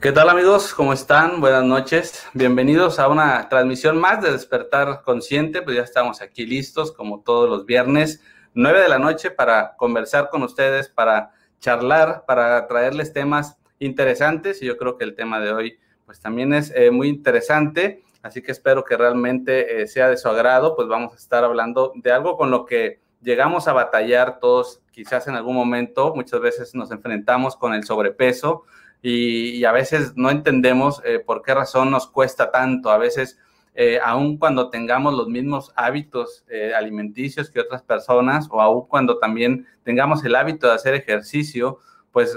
¿Qué tal amigos? ¿Cómo están? Buenas noches. Bienvenidos a una transmisión más de Despertar Consciente. Pues ya estamos aquí listos como todos los viernes, 9 de la noche para conversar con ustedes, para charlar, para traerles temas interesantes. Y yo creo que el tema de hoy pues también es eh, muy interesante. Así que espero que realmente eh, sea de su agrado. Pues vamos a estar hablando de algo con lo que llegamos a batallar todos quizás en algún momento. Muchas veces nos enfrentamos con el sobrepeso y, a veces no entendemos eh, por qué razón nos cuesta tanto. A veces, eh, aun cuando tengamos los mismos hábitos eh, alimenticios que otras personas o aun cuando también tengamos el hábito de hacer ejercicio, pues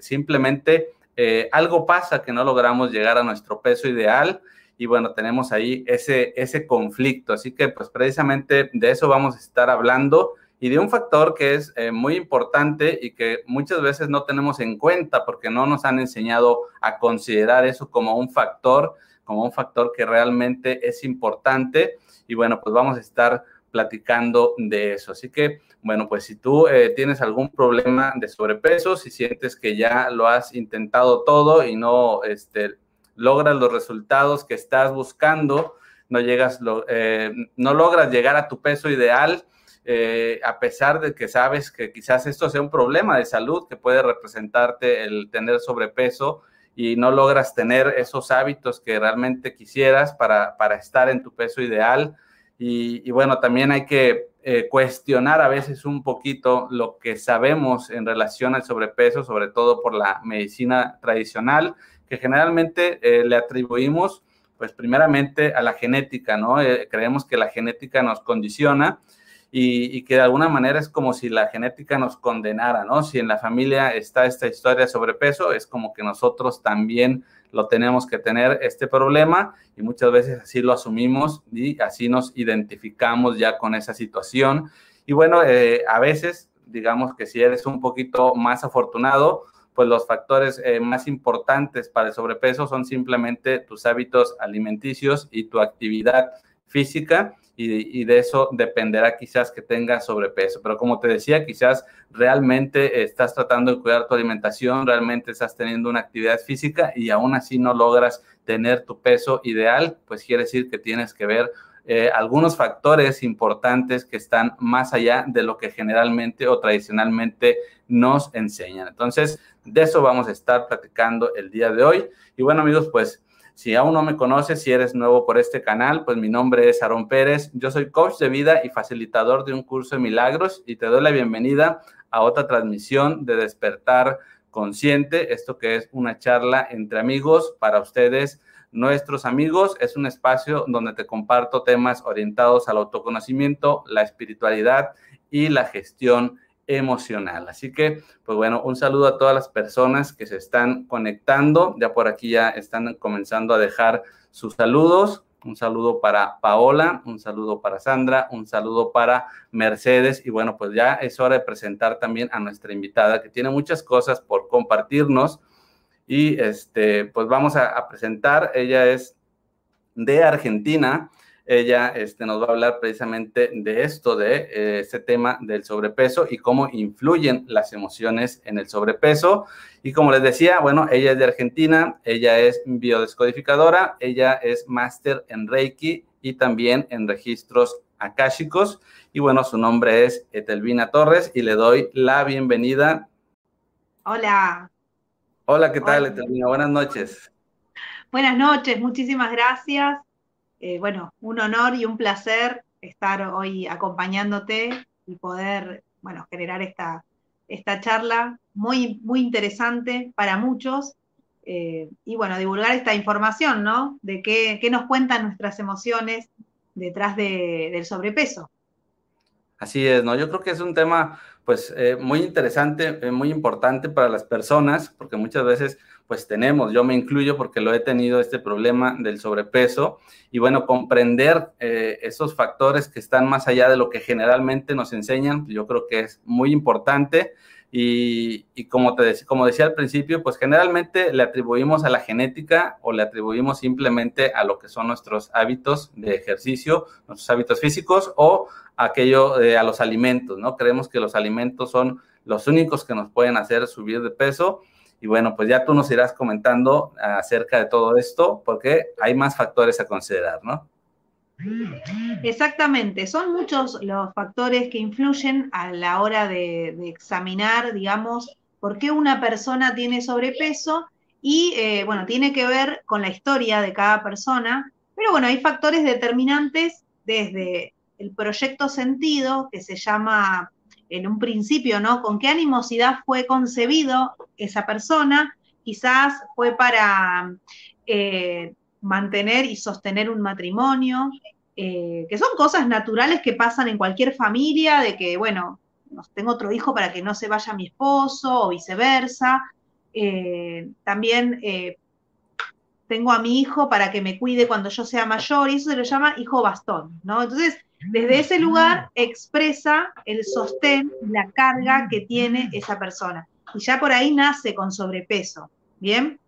simplemente algo pasa que no logramos llegar a nuestro peso ideal y bueno, tenemos ahí ese, ese conflicto. Así que pues precisamente de eso vamos a estar hablando y de un factor que es eh, muy importante y que muchas veces no tenemos en cuenta porque no nos han enseñado a considerar eso como un factor, como un factor que realmente es importante. Y bueno, pues vamos a estar platicando de eso. Así que, bueno, pues si tú eh, tienes algún problema de sobrepeso, si sientes que ya lo has intentado todo y no este, logras los resultados que estás buscando, no llegas, eh, no logras llegar a tu peso ideal, eh, a pesar de que sabes que quizás esto sea un problema de salud que puede representarte el tener sobrepeso y no logras tener esos hábitos que realmente quisieras para, estar en tu peso ideal. Y, bueno, también hay que eh, cuestionar a veces un poquito lo que sabemos en relación al sobrepeso, sobre todo por la medicina tradicional, que generalmente eh, le atribuimos, pues primeramente a la genética, ¿no? creemos que la genética nos condiciona y, que de alguna manera es como si la genética nos condenara, ¿no? Si en la familia está esta historia de sobrepeso, es como que nosotros también lo tenemos que tener este problema y muchas veces así lo asumimos y así nos identificamos ya con esa situación. Y bueno, eh, a veces, digamos que si eres un poquito más afortunado, pues los factores eh, más importantes para el sobrepeso son simplemente tus hábitos alimenticios y tu actividad física y, de eso dependerá quizás que tengas sobrepeso. Pero como te decía, quizás realmente estás tratando de cuidar tu alimentación, realmente estás teniendo una actividad física y aún así no logras tener tu peso ideal, pues quiere decir que tienes que ver eh, algunos factores importantes que están más allá de lo que generalmente o tradicionalmente nos enseñan. Entonces, de eso vamos a estar platicando el día de hoy. Y bueno, amigos, pues si aún no me conoces, si eres nuevo por este canal, pues mi nombre es Aaron Pérez. Yo soy coach de vida y facilitador de un curso de milagros y te doy la bienvenida a otra transmisión de Despertar Consciente. Esto que es una charla entre amigos para ustedes, nuestros amigos. Es un espacio donde te comparto temas orientados al autoconocimiento, la espiritualidad y la gestión emocional. Así que, pues bueno, un saludo a todas las personas que se están conectando. Ya por aquí ya están comenzando a dejar sus saludos. Un saludo para Paola, un saludo para Sandra, un saludo para Mercedes. Y bueno, pues ya es hora de presentar también a nuestra invitada que tiene muchas cosas por compartirnos. Y este, pues vamos a, a presentar. Ella es de Argentina ella este, nos va a hablar precisamente de esto, de eh, este tema del sobrepeso y cómo influyen las emociones en el sobrepeso. Y como les decía, bueno, ella es de Argentina, ella es biodescodificadora, ella es máster en Reiki y también en registros akáshicos. Y bueno, su nombre es Etelvina Torres y le doy la bienvenida. Hola. Hola, ¿qué tal, Etelvina? Buenas noches. Buenas noches, muchísimas gracias. Eh, bueno, un honor y un placer estar hoy acompañándote y poder, bueno, generar esta, esta charla muy, muy interesante para muchos. Eh, y bueno, divulgar esta información, ¿no? De qué, qué nos cuentan nuestras emociones detrás del sobrepeso. Así es, ¿no? Yo creo que es un tema, pues, eh, muy interesante, muy importante para las personas, porque muchas veces, pues, tenemos, yo me incluyo porque lo he tenido este problema del sobrepeso, y bueno, comprender eh, esos factores que están más allá de lo que generalmente nos enseñan, yo creo que es muy importante. Y, como, te, como decía al principio, pues generalmente le atribuimos a la genética o le atribuimos simplemente a lo que son nuestros hábitos de ejercicio, nuestros hábitos físicos o aquello a los alimentos, ¿no? Creemos que los alimentos son los únicos que nos pueden hacer subir de peso. Y bueno, pues ya tú nos irás comentando acerca de todo esto, porque hay más factores a considerar, ¿no? Exactamente, son muchos los factores que influyen a la hora de, examinar, digamos, por qué una persona tiene sobrepeso y, eh, bueno, tiene que ver con la historia de cada persona, pero bueno, hay factores determinantes desde el proyecto sentido, que se llama en un principio, ¿no? ¿Con qué animosidad fue concebido esa persona? Quizás fue para eh, mantener y sostener un matrimonio, eh, que son cosas naturales que pasan en cualquier familia, de que, bueno, tengo otro hijo para que no se vaya mi esposo o viceversa. Eh, también tengo a mi hijo para que me cuide cuando yo sea mayor, y eso se lo llama hijo bastón, ¿no? Entonces, desde ese lugar expresa el sostén, la carga que tiene esa persona. Y ya por ahí nace con sobrepeso, ¿bien?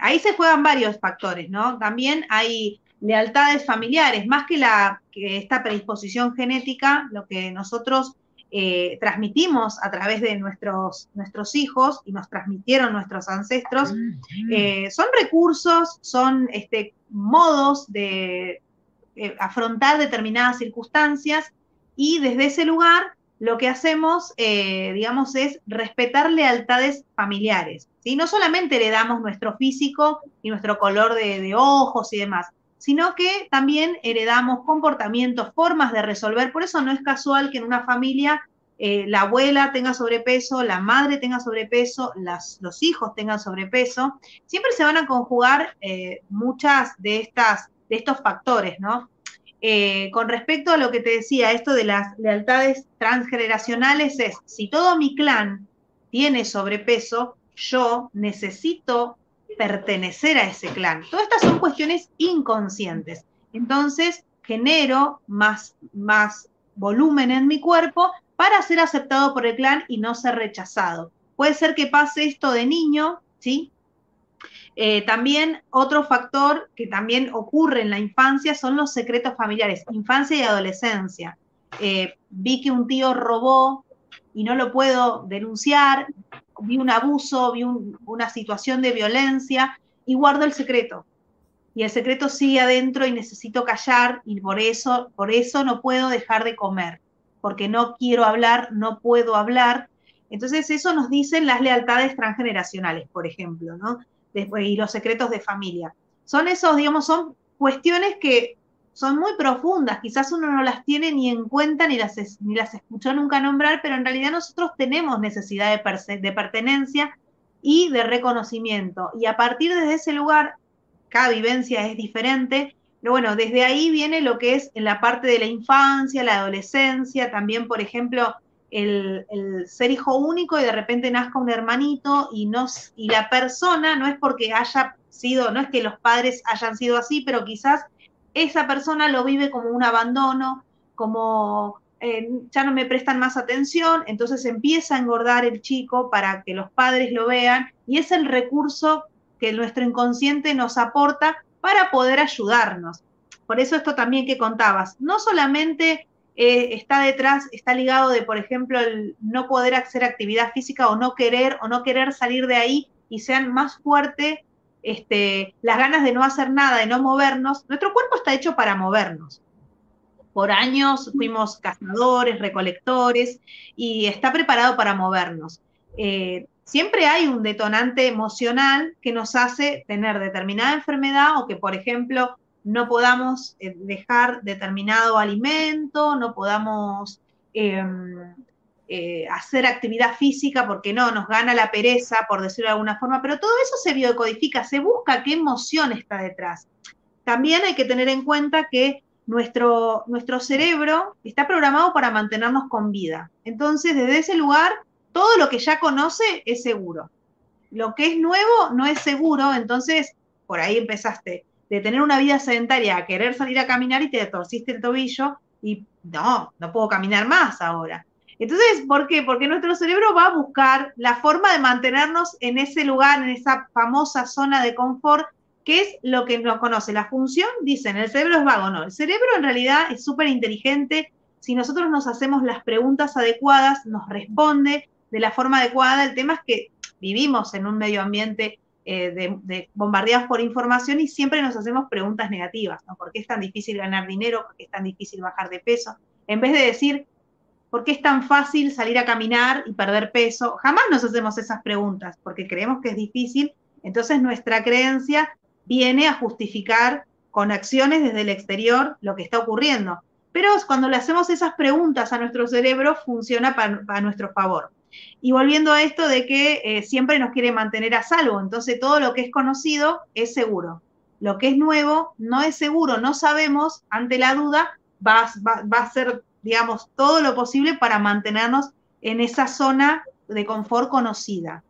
ahí se juegan varios factores, ¿no? También hay lealtades familiares, más que, la, que esta predisposición genética, lo que nosotros eh, transmitimos a través de nuestros, nuestros hijos y nos transmitieron nuestros ancestros, eh, son recursos, son este, modos de eh, afrontar determinadas circunstancias y desde ese lugar lo que hacemos, digamos, es respetar lealtades familiares. ¿sí? No solamente heredamos nuestro físico y nuestro color de, ojos y demás, sino que también heredamos comportamientos, formas de resolver. Por eso no es casual que en una familia eh, la abuela tenga sobrepeso, la madre tenga sobrepeso, los hijos tengan sobrepeso. Siempre se van a conjugar eh, muchas de, estas, de estos factores, ¿no? Eh, con respecto a lo que te decía, esto de las lealtades transgeneracionales es, si todo mi clan tiene sobrepeso, yo necesito pertenecer a ese clan. Todas estas son cuestiones inconscientes. Entonces, genero más, más volumen en mi cuerpo para ser aceptado por el clan y no ser rechazado. Puede ser que pase esto de niño, ¿sí? Eh, también otro factor que también ocurre en la infancia son los secretos familiares, infancia y adolescencia. Eh, vi que un tío robó y no lo puedo denunciar, vi un abuso, vi una situación de violencia y guardo el secreto. Y el secreto sigue adentro y necesito callar y por eso, por eso no puedo dejar de comer, porque no quiero hablar, no puedo hablar. Entonces eso nos dicen las lealtades transgeneracionales, por ejemplo, ¿no? Y los secretos de familia. Son esos, digamos, son cuestiones que son muy profundas, quizás uno no las tiene ni en cuenta ni las, ni las escuchó nunca nombrar, pero en realidad nosotros tenemos necesidad de, de pertenencia y de reconocimiento. Y a partir de ese lugar, cada vivencia es diferente, pero bueno, desde ahí viene lo que es en la parte de la infancia, la adolescencia, también, por ejemplo, el, ser hijo único y de repente nazca un hermanito y, no, y la persona no es porque haya sido, no es que los padres hayan sido así, pero quizás esa persona lo vive como un abandono, como eh, ya no me prestan más atención, entonces empieza a engordar el chico para que los padres lo vean y es el recurso que nuestro inconsciente nos aporta para poder ayudarnos. Por eso esto también que contabas, no solamente eh, está detrás, está ligado de, por ejemplo, el no poder hacer actividad física o no querer o no querer salir de ahí y sean más fuerte este, las ganas de no hacer nada, de no movernos, nuestro cuerpo está hecho para movernos. Por años fuimos cazadores, recolectores y está preparado para movernos. Eh, siempre hay un detonante emocional que nos hace tener determinada enfermedad o que, por ejemplo, no podamos eh, dejar determinado alimento, no podamos em, eh, hacer actividad física porque no, nos gana la pereza, por decirlo de alguna forma, pero todo eso se biocodifica, se busca qué emoción está detrás. También hay que tener en cuenta que nuestro, nuestro cerebro está programado para mantenernos con vida. Entonces, desde ese lugar, todo lo que ya conoce es seguro. Lo que es nuevo no es seguro, entonces por ahí empezaste de tener una vida sedentaria a querer salir a caminar y te torciste el tobillo y no, no puedo caminar más ahora. Entonces, ¿por qué? Porque nuestro cerebro va a buscar la forma de mantenernos en ese lugar, en esa famosa zona de confort, que es lo que nos conoce. La función, dicen, el cerebro es vago, no. El cerebro en realidad es súper inteligente. Si nosotros nos hacemos las preguntas adecuadas, nos responde de la forma adecuada. El tema es que vivimos en un medio ambiente eh, de, bombardeados por información y siempre nos hacemos preguntas negativas, ¿no? ¿Por qué es tan difícil ganar dinero? ¿Por qué es tan difícil bajar de peso? En vez de decir, ¿por qué es tan fácil salir a caminar y perder peso? Jamás nos hacemos esas preguntas porque creemos que es difícil, entonces nuestra creencia viene a justificar con acciones desde el exterior lo que está ocurriendo. Pero cuando le hacemos esas preguntas a nuestro cerebro, funciona para nuestro favor. Y volviendo a esto de que eh, siempre nos quiere mantener a salvo, entonces todo lo que es conocido es seguro. Lo que es nuevo no es seguro, no sabemos, ante la duda, va, va, a ser, digamos, todo lo posible para mantenernos en esa zona de confort conocida.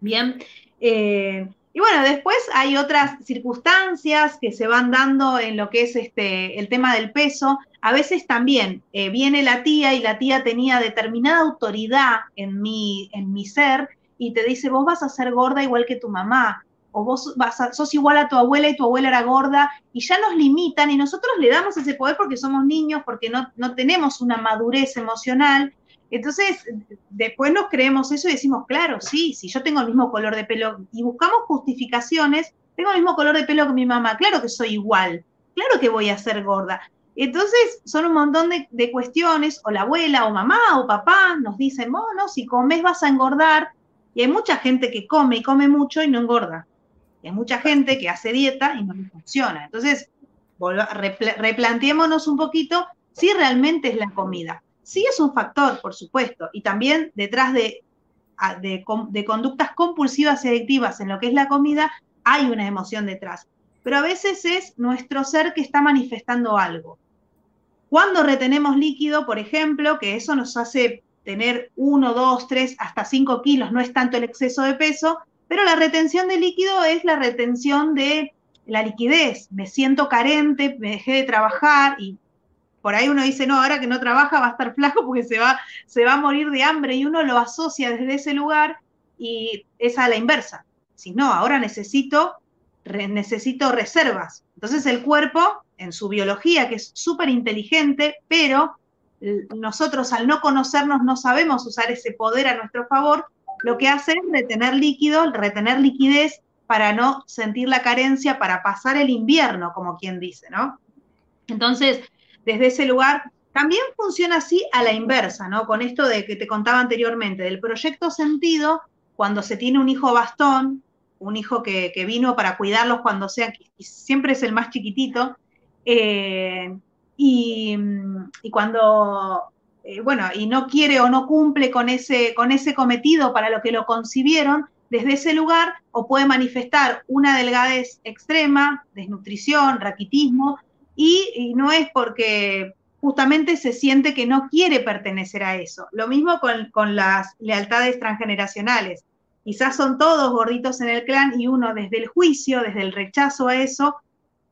Bien, eh, y bueno, después hay otras circunstancias que se van dando en lo que es este, el tema del peso. A veces también eh, viene la tía y la tía tenía determinada autoridad en mi, en mi ser y te dice, vos vas a ser gorda igual que tu mamá, o vos vas sos igual a tu abuela y tu abuela era gorda, y ya nos limitan y nosotros le damos ese poder porque somos niños, porque no, no tenemos una madurez emocional entonces, después nos creemos eso y decimos, claro, sí, si yo tengo el mismo color de pelo y buscamos justificaciones, tengo el mismo color de pelo que mi mamá, claro que soy igual, claro que voy a ser gorda. Entonces, son un montón de, cuestiones, o la abuela, o mamá, o papá nos dicen, bueno, si comes vas a engordar, y hay mucha gente que come y come mucho y no engorda. Y hay mucha gente que hace dieta y no funciona. Entonces, replanteémonos un poquito si realmente es la comida sí es un factor, por supuesto, y también detrás de, conductas compulsivas y adictivas en lo que es la comida, hay una emoción detrás. Pero a veces es nuestro ser que está manifestando algo. Cuando retenemos líquido, por ejemplo, que eso nos hace tener 1, 2, 3, hasta 5 kilos, no es tanto el exceso de peso, pero la retención de líquido es la retención de la liquidez. Me siento carente, me dejé de trabajar y por ahí uno dice, no, ahora que no trabaja va a estar flaco porque se va, se va a morir de hambre y uno lo asocia desde ese lugar y es a la inversa. Si no, ahora necesito, necesito reservas. Entonces el cuerpo, en su biología, que es súper inteligente, pero nosotros al no conocernos no sabemos usar ese poder a nuestro favor, lo que hace es retener líquido, retener liquidez para no sentir la carencia, para pasar el invierno, como quien dice, ¿no? Entonces, desde ese lugar. También funciona así a la inversa, ¿no? Con esto de que te contaba anteriormente, del proyecto sentido, cuando se tiene un hijo bastón, un hijo que, vino para cuidarlos cuando sea, siempre es el más chiquitito, eh, y, cuando, eh, bueno, y no quiere o no cumple con ese, con ese cometido para lo que lo concibieron, desde ese lugar o puede manifestar una delgadez extrema, desnutrición, raquitismo, y, no es porque justamente se siente que no quiere pertenecer a eso. Lo mismo con, las lealtades transgeneracionales. Quizás son todos gorditos en el clan y uno desde el juicio, desde el rechazo a eso,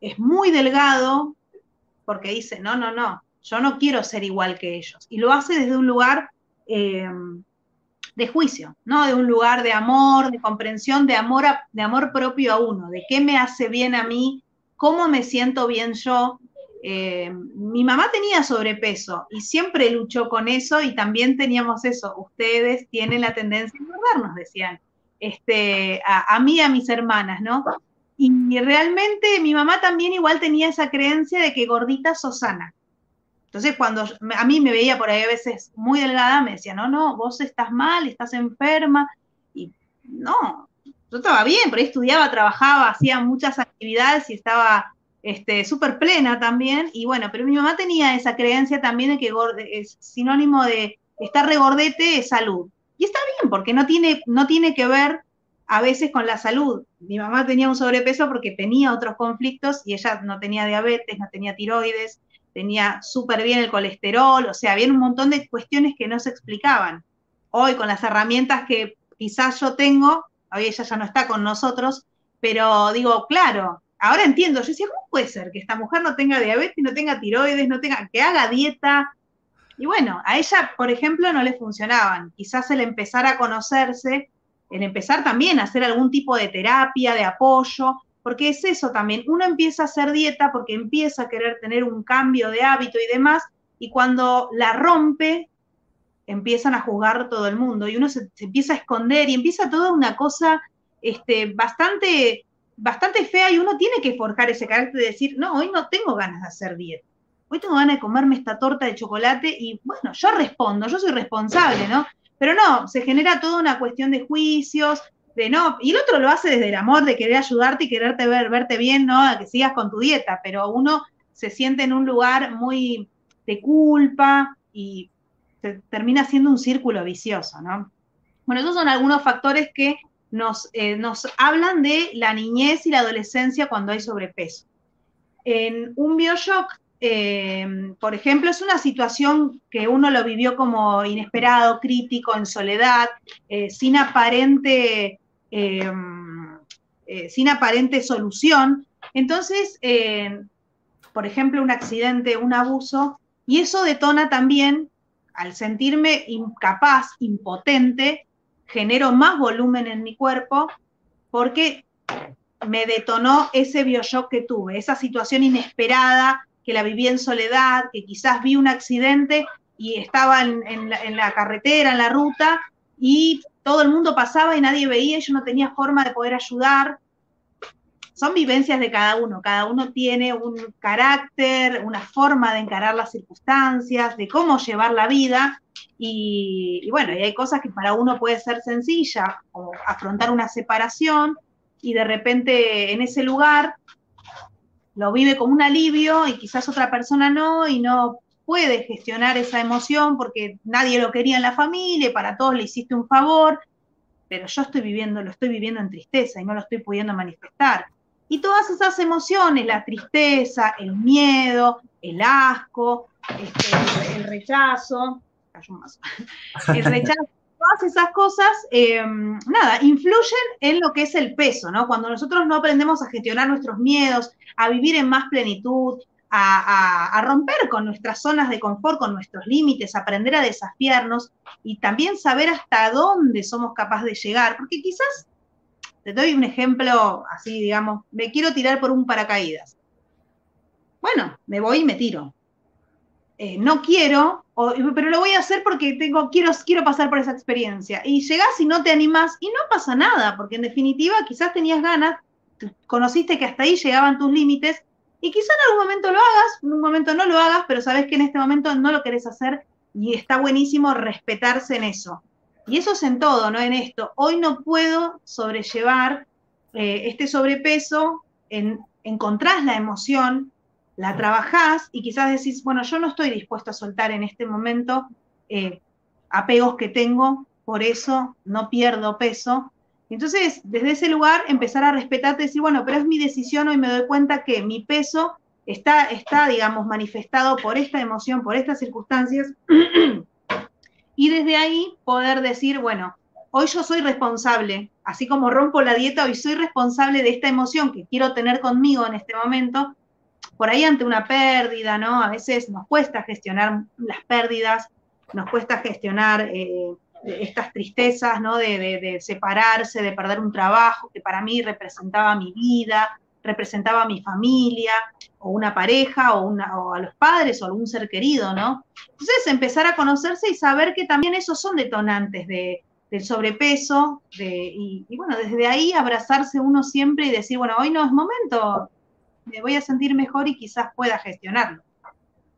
es muy delgado porque dice, no, no, no, yo no quiero ser igual que ellos. Y lo hace desde un lugar eh, de juicio, ¿no? De un lugar de amor, de comprensión, de amor, de amor propio a uno, de qué me hace bien a mí, cómo me siento bien yo. Eh, mi mamá tenía sobrepeso y siempre luchó con eso y también teníamos eso. Ustedes tienen la tendencia a engordarnos, decían, este, a, mí y a mis hermanas, ¿no? Y, realmente mi mamá también igual tenía esa creencia de que gordita sos sana. Entonces, cuando a mí me veía por ahí a veces muy delgada, me decía, no, no, vos estás mal, estás enferma. Y no, yo estaba bien, ahí estudiaba, trabajaba, hacía muchas actividades y estaba este, súper plena también, y bueno, pero mi mamá tenía esa creencia también de que es sinónimo de estar regordete es salud. Y está bien, porque no tiene, no tiene que ver a veces con la salud. Mi mamá tenía un sobrepeso porque tenía otros conflictos y ella no tenía diabetes, no tenía tiroides, tenía súper bien el colesterol, o sea, había un montón de cuestiones que no se explicaban. Hoy con las herramientas que quizás yo tengo, hoy ella ya no está con nosotros, pero digo, claro, ahora entiendo, yo decía, ¿cómo puede ser que esta mujer no tenga diabetes, no tenga tiroides, no tenga, que haga dieta? Y bueno, a ella, por ejemplo, no le funcionaban. Quizás el empezar a conocerse, el empezar también a hacer algún tipo de terapia, de apoyo, porque es eso también, uno empieza a hacer dieta porque empieza a querer tener un cambio de hábito y demás, y cuando la rompe, empiezan a juzgar todo el mundo, y uno se, empieza a esconder y empieza toda una cosa este, bastante, bastante fea, y uno tiene que forjar ese carácter de decir, no, hoy no tengo ganas de hacer dieta, hoy tengo ganas de comerme esta torta de chocolate, y bueno, yo respondo, yo soy responsable, ¿no? Pero no, se genera toda una cuestión de juicios, de no, y el otro lo hace desde el amor de querer ayudarte y quererte ver, verte bien, ¿no? A que sigas con tu dieta, pero uno se siente en un lugar muy de culpa y se termina siendo un círculo vicioso, ¿no? Bueno, esos son algunos factores que nos, eh, nos hablan de la niñez y la adolescencia cuando hay sobrepeso. En un bioshock, eh, por ejemplo, es una situación que uno lo vivió como inesperado, crítico, en soledad, eh, sin aparente eh, sin aparente solución. Entonces, por ejemplo, un accidente, un abuso, y eso detona también, al sentirme incapaz, impotente, genero más volumen en mi cuerpo porque me detonó ese bioshock que tuve, esa situación inesperada, que la viví en soledad, que quizás vi un accidente y estaba en la carretera, en la ruta, y todo el mundo pasaba y nadie veía y yo no tenía forma de poder ayudar. Son vivencias de cada uno, cada uno tiene un carácter, una forma de encarar las circunstancias, de cómo llevar la vida. Y, bueno, y hay cosas que para uno puede ser sencilla, como afrontar una separación y de repente en ese lugar lo vive como un alivio y quizás otra persona no y no puede gestionar esa emoción porque nadie lo quería en la familia, para todos le hiciste un favor, pero yo estoy viviendo, lo estoy viviendo en tristeza y no lo estoy pudiendo manifestar. Y todas esas emociones, la tristeza, el miedo, el asco, este, el, rechazo, el rechazo, todas esas cosas, em, nada, influyen en lo que es el peso, ¿no? Cuando nosotros no aprendemos a gestionar nuestros miedos, a vivir en más plenitud, a, romper con nuestras zonas de confort, con nuestros límites, aprender a desafiarnos y también saber hasta dónde somos capaces de llegar, porque quizás, te doy un ejemplo así, digamos, me quiero tirar por un paracaídas. Bueno, me voy y me tiro. Eh, no quiero, pero lo voy a hacer porque tengo, quiero, quiero pasar por esa experiencia. Y llegás y no te animás y no pasa nada, porque en definitiva quizás tenías ganas, conociste que hasta ahí llegaban tus límites y quizá en algún momento lo hagas, en un momento no lo hagas, pero sabes que en este momento no lo querés hacer y está buenísimo respetarse en eso. Y eso es en todo, no en esto. Hoy no puedo sobrellevar eh, este sobrepeso, en, encontrás la emoción, la trabajás y quizás decís, bueno, yo no estoy dispuesto a soltar en este momento eh, apegos que tengo, por eso no pierdo peso, entonces, desde ese lugar, empezar a respetarte y decir, bueno, pero es mi decisión, hoy me doy cuenta que mi peso está, está digamos, manifestado por esta emoción, por estas circunstancias, y desde ahí poder decir, bueno, hoy yo soy responsable, así como rompo la dieta, hoy soy responsable de esta emoción que quiero tener conmigo en este momento, por ahí ante una pérdida, ¿no? A veces nos cuesta gestionar las pérdidas, nos cuesta gestionar... Eh, estas tristezas, ¿no? De, separarse, de perder un trabajo que para mí representaba mi vida, representaba mi familia, o una pareja, o, a los padres, o algún ser querido, ¿no? Entonces, empezar a conocerse y saber que también esos son detonantes de, del sobrepeso, de, y, y bueno, desde ahí abrazarse uno siempre y decir, bueno, hoy no es momento, me voy a sentir mejor y quizás pueda gestionarlo.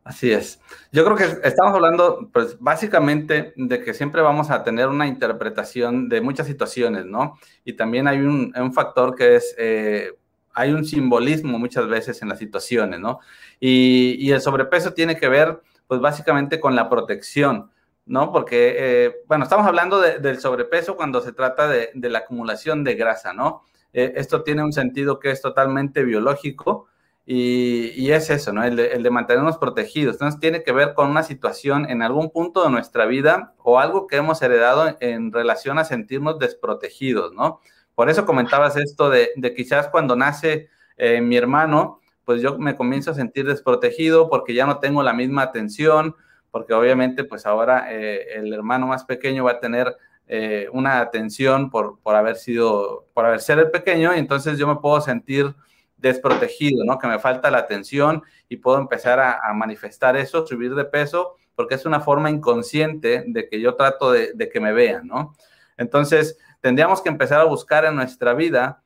Así es. Yo creo que estamos hablando, pues, básicamente de que siempre vamos a tener una interpretación de muchas situaciones, ¿no? Y también hay un, factor que es, eh, hay un simbolismo muchas veces en las situaciones, ¿no? Y, el sobrepeso tiene que ver, pues básicamente con la protección, ¿no? Porque, eh, bueno, estamos hablando del sobrepeso cuando se trata de, la acumulación de grasa, ¿no? Eh, esto tiene un sentido que es totalmente biológico y, es eso, ¿no? El de, mantenernos protegidos. Entonces tiene que ver con una situación en algún punto de nuestra vida o algo que hemos heredado en relación a sentirnos desprotegidos, ¿no? Por eso comentabas esto de, quizás cuando nace eh, mi hermano, pues yo me comienzo a sentir desprotegido porque ya no tengo la misma atención, porque obviamente pues ahora eh, el hermano más pequeño va a tener eh, una atención por, por haber sido, por haber ser el pequeño, y entonces yo me puedo sentir desprotegido, ¿no? Que me falta la atención y puedo empezar a, manifestar eso, subir de peso, porque es una forma inconsciente de que yo trato de, que me vean, ¿no? Entonces, tendríamos que empezar a buscar en nuestra vida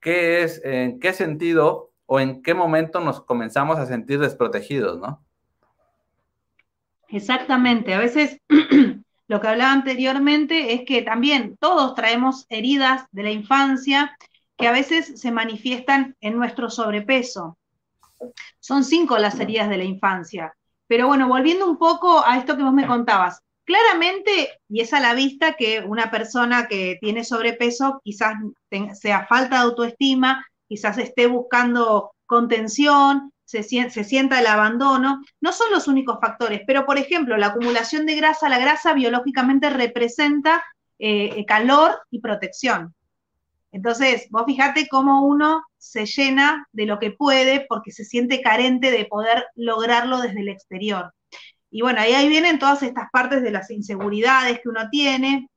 qué es, en qué sentido o en qué momento nos comenzamos a sentir desprotegidos, ¿no? Exactamente. A veces lo que hablaba anteriormente es que también todos traemos heridas de la infancia que a veces se manifiestan en nuestro sobrepeso. Son cinco las heridas de la infancia. Pero bueno, volviendo un poco a esto que vos me contabas, claramente, y es a la vista que una persona que tiene sobrepeso quizás sea falta de autoestima, quizás esté buscando contención, se, sienta el abandono, no son los únicos factores, pero por ejemplo, la acumulación de grasa, la grasa biológicamente representa eh, calor y protección. Entonces, vos fijate cómo uno se llena de lo que puede porque se siente carente de poder lograrlo desde el exterior. Y bueno, ahí, ahí vienen todas estas partes de las inseguridades que uno tiene.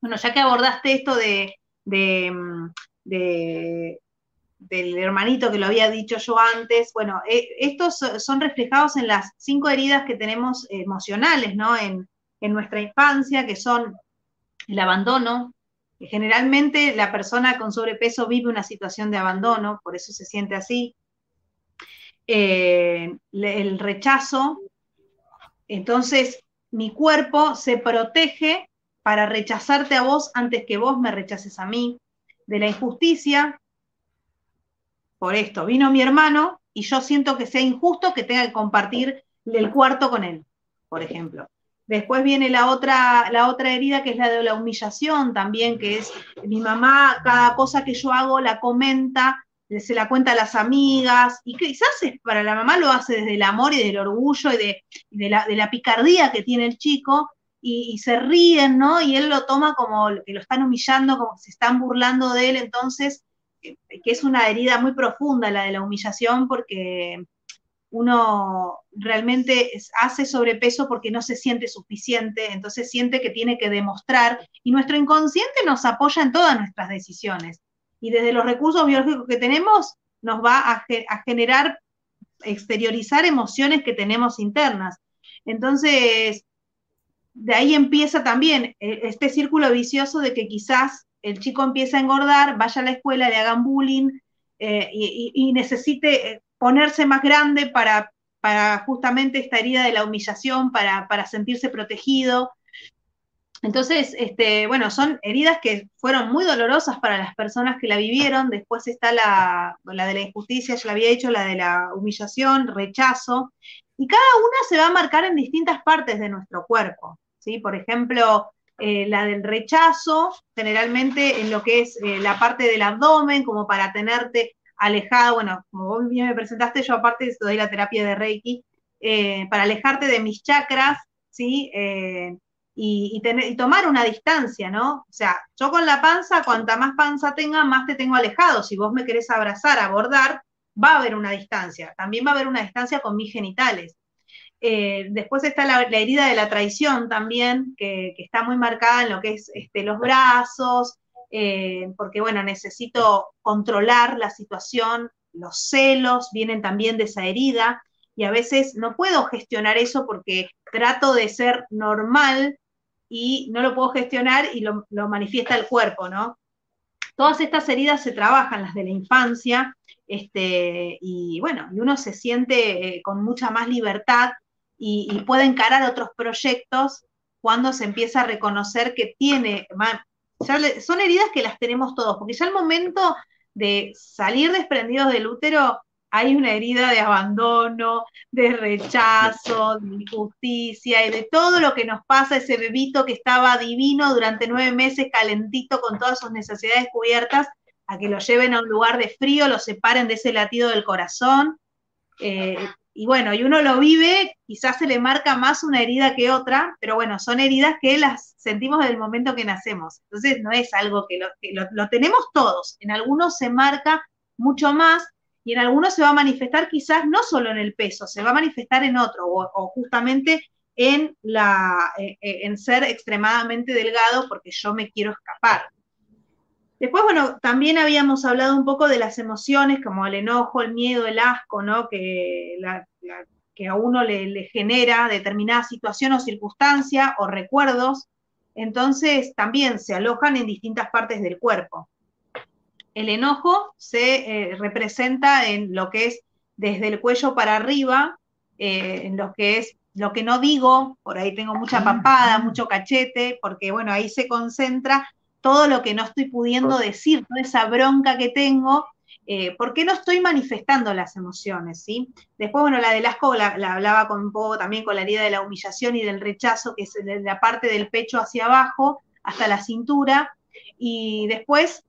Bueno, ya que abordaste esto de, mm, del hermanito que lo había dicho yo antes, bueno, eh, estos son reflejados en las cinco heridas que tenemos emocionales, ¿no? En, en nuestra infancia, que son el abandono, Generalmente la persona con sobrepeso vive una situación de abandono, por eso se siente así. Eh, el rechazo, entonces mi cuerpo se protege para rechazarte a vos antes que vos me rechaces a mí. De la injusticia, por esto, vino mi hermano y yo siento que sea injusto que tenga que compartir el cuarto con él, por ejemplo. Después viene la otra, la otra herida que es la de la humillación también, que es mi mamá, cada cosa que yo hago la comenta, se la cuenta a las amigas, y quizás para la mamá lo hace desde el amor y del orgullo y de, la, picardía que tiene el chico, y, se ríen, ¿no? Y él lo toma como que lo están humillando, como que se están burlando de él, entonces, eh, que es una herida muy profunda la de la humillación, porque uno realmente hace sobrepeso porque no se siente suficiente, entonces siente que tiene que demostrar y nuestro inconsciente nos apoya en todas nuestras decisiones. Y desde los recursos biológicos que tenemos nos va a, generar, exteriorizar emociones que tenemos internas. Entonces, de ahí empieza también eh, este círculo vicioso de que quizás el chico empieza a engordar, vaya a la escuela, le hagan bullying eh, y, necesite eh, ponerse más grande para, para justamente esta herida de la humillación, para, sentirse protegido. Entonces, este, bueno, son heridas que fueron muy dolorosas para las personas que la vivieron. Después está la, de la injusticia, ya la había dicho, la de la humillación, rechazo. Y cada una se va a marcar en distintas partes de nuestro cuerpo. ¿sí? Por ejemplo, eh, la del rechazo, generalmente en lo que es eh, la parte del abdomen, como para tenerte alejada, bueno, como vos bien me presentaste, yo aparte doy la terapia de Reiki, eh, para alejarte de mis chakras, ¿sí? Y, tomar una distancia, ¿no? O sea, yo con la panza, cuanta más panza tenga, más te tengo alejado. Si vos me querés abrazar, abordar, va a haber una distancia. También va a haber una distancia con mis genitales. Eh, después está la, herida de la traición también, que, que, está muy marcada en lo que es este, los brazos, eh, porque bueno, necesito controlar la situación, los celos vienen también de esa herida y a veces no puedo gestionar eso porque trato de ser normal y no lo puedo gestionar y lo, manifiesta el cuerpo, ¿no? Todas estas heridas se trabajan, las de la infancia, este, y bueno, y uno se siente eh, con mucha más libertad y, puede encarar otros proyectos cuando se empieza a reconocer que tiene son heridas que las tenemos todos, porque ya al momento de salir desprendidos del útero, hay una herida de abandono, de rechazo, de injusticia y de todo lo que nos pasa ese bebito que estaba divino durante nueve meses, calentito, con todas sus necesidades cubiertas, a que lo lleven a un lugar de frío, lo separen de ese latido del corazón. Eh, y bueno, y uno lo vive, quizás se le marca más una herida que otra, pero bueno, son heridas que las sentimos desde el momento que nacemos. Entonces no es algo que lo, tenemos todos. En algunos se marca mucho más y en algunos se va a manifestar quizás no solo en el peso, se va a manifestar en otro o, justamente en, la, eh, eh, en ser extremadamente delgado porque yo me quiero escapar. Después, bueno, también habíamos hablado un poco de las emociones, como el enojo, el miedo, el asco, ¿no? Que, que a uno le, genera determinada situación o circunstancia o recuerdos. Entonces, también se alojan en distintas partes del cuerpo. El enojo se eh, representa en lo que es desde el cuello para arriba, eh, en lo que es lo que no digo, por ahí tengo mucha papada, mucho cachete, porque bueno, ahí se concentra todo lo que no estoy pudiendo decir, toda esa bronca que tengo, eh, ¿por qué no estoy manifestando las emociones? ¿sí? Después, bueno, la del asco la, hablaba con un poco también con la herida de la humillación y del rechazo, que es de la parte del pecho hacia abajo hasta la cintura. Y después,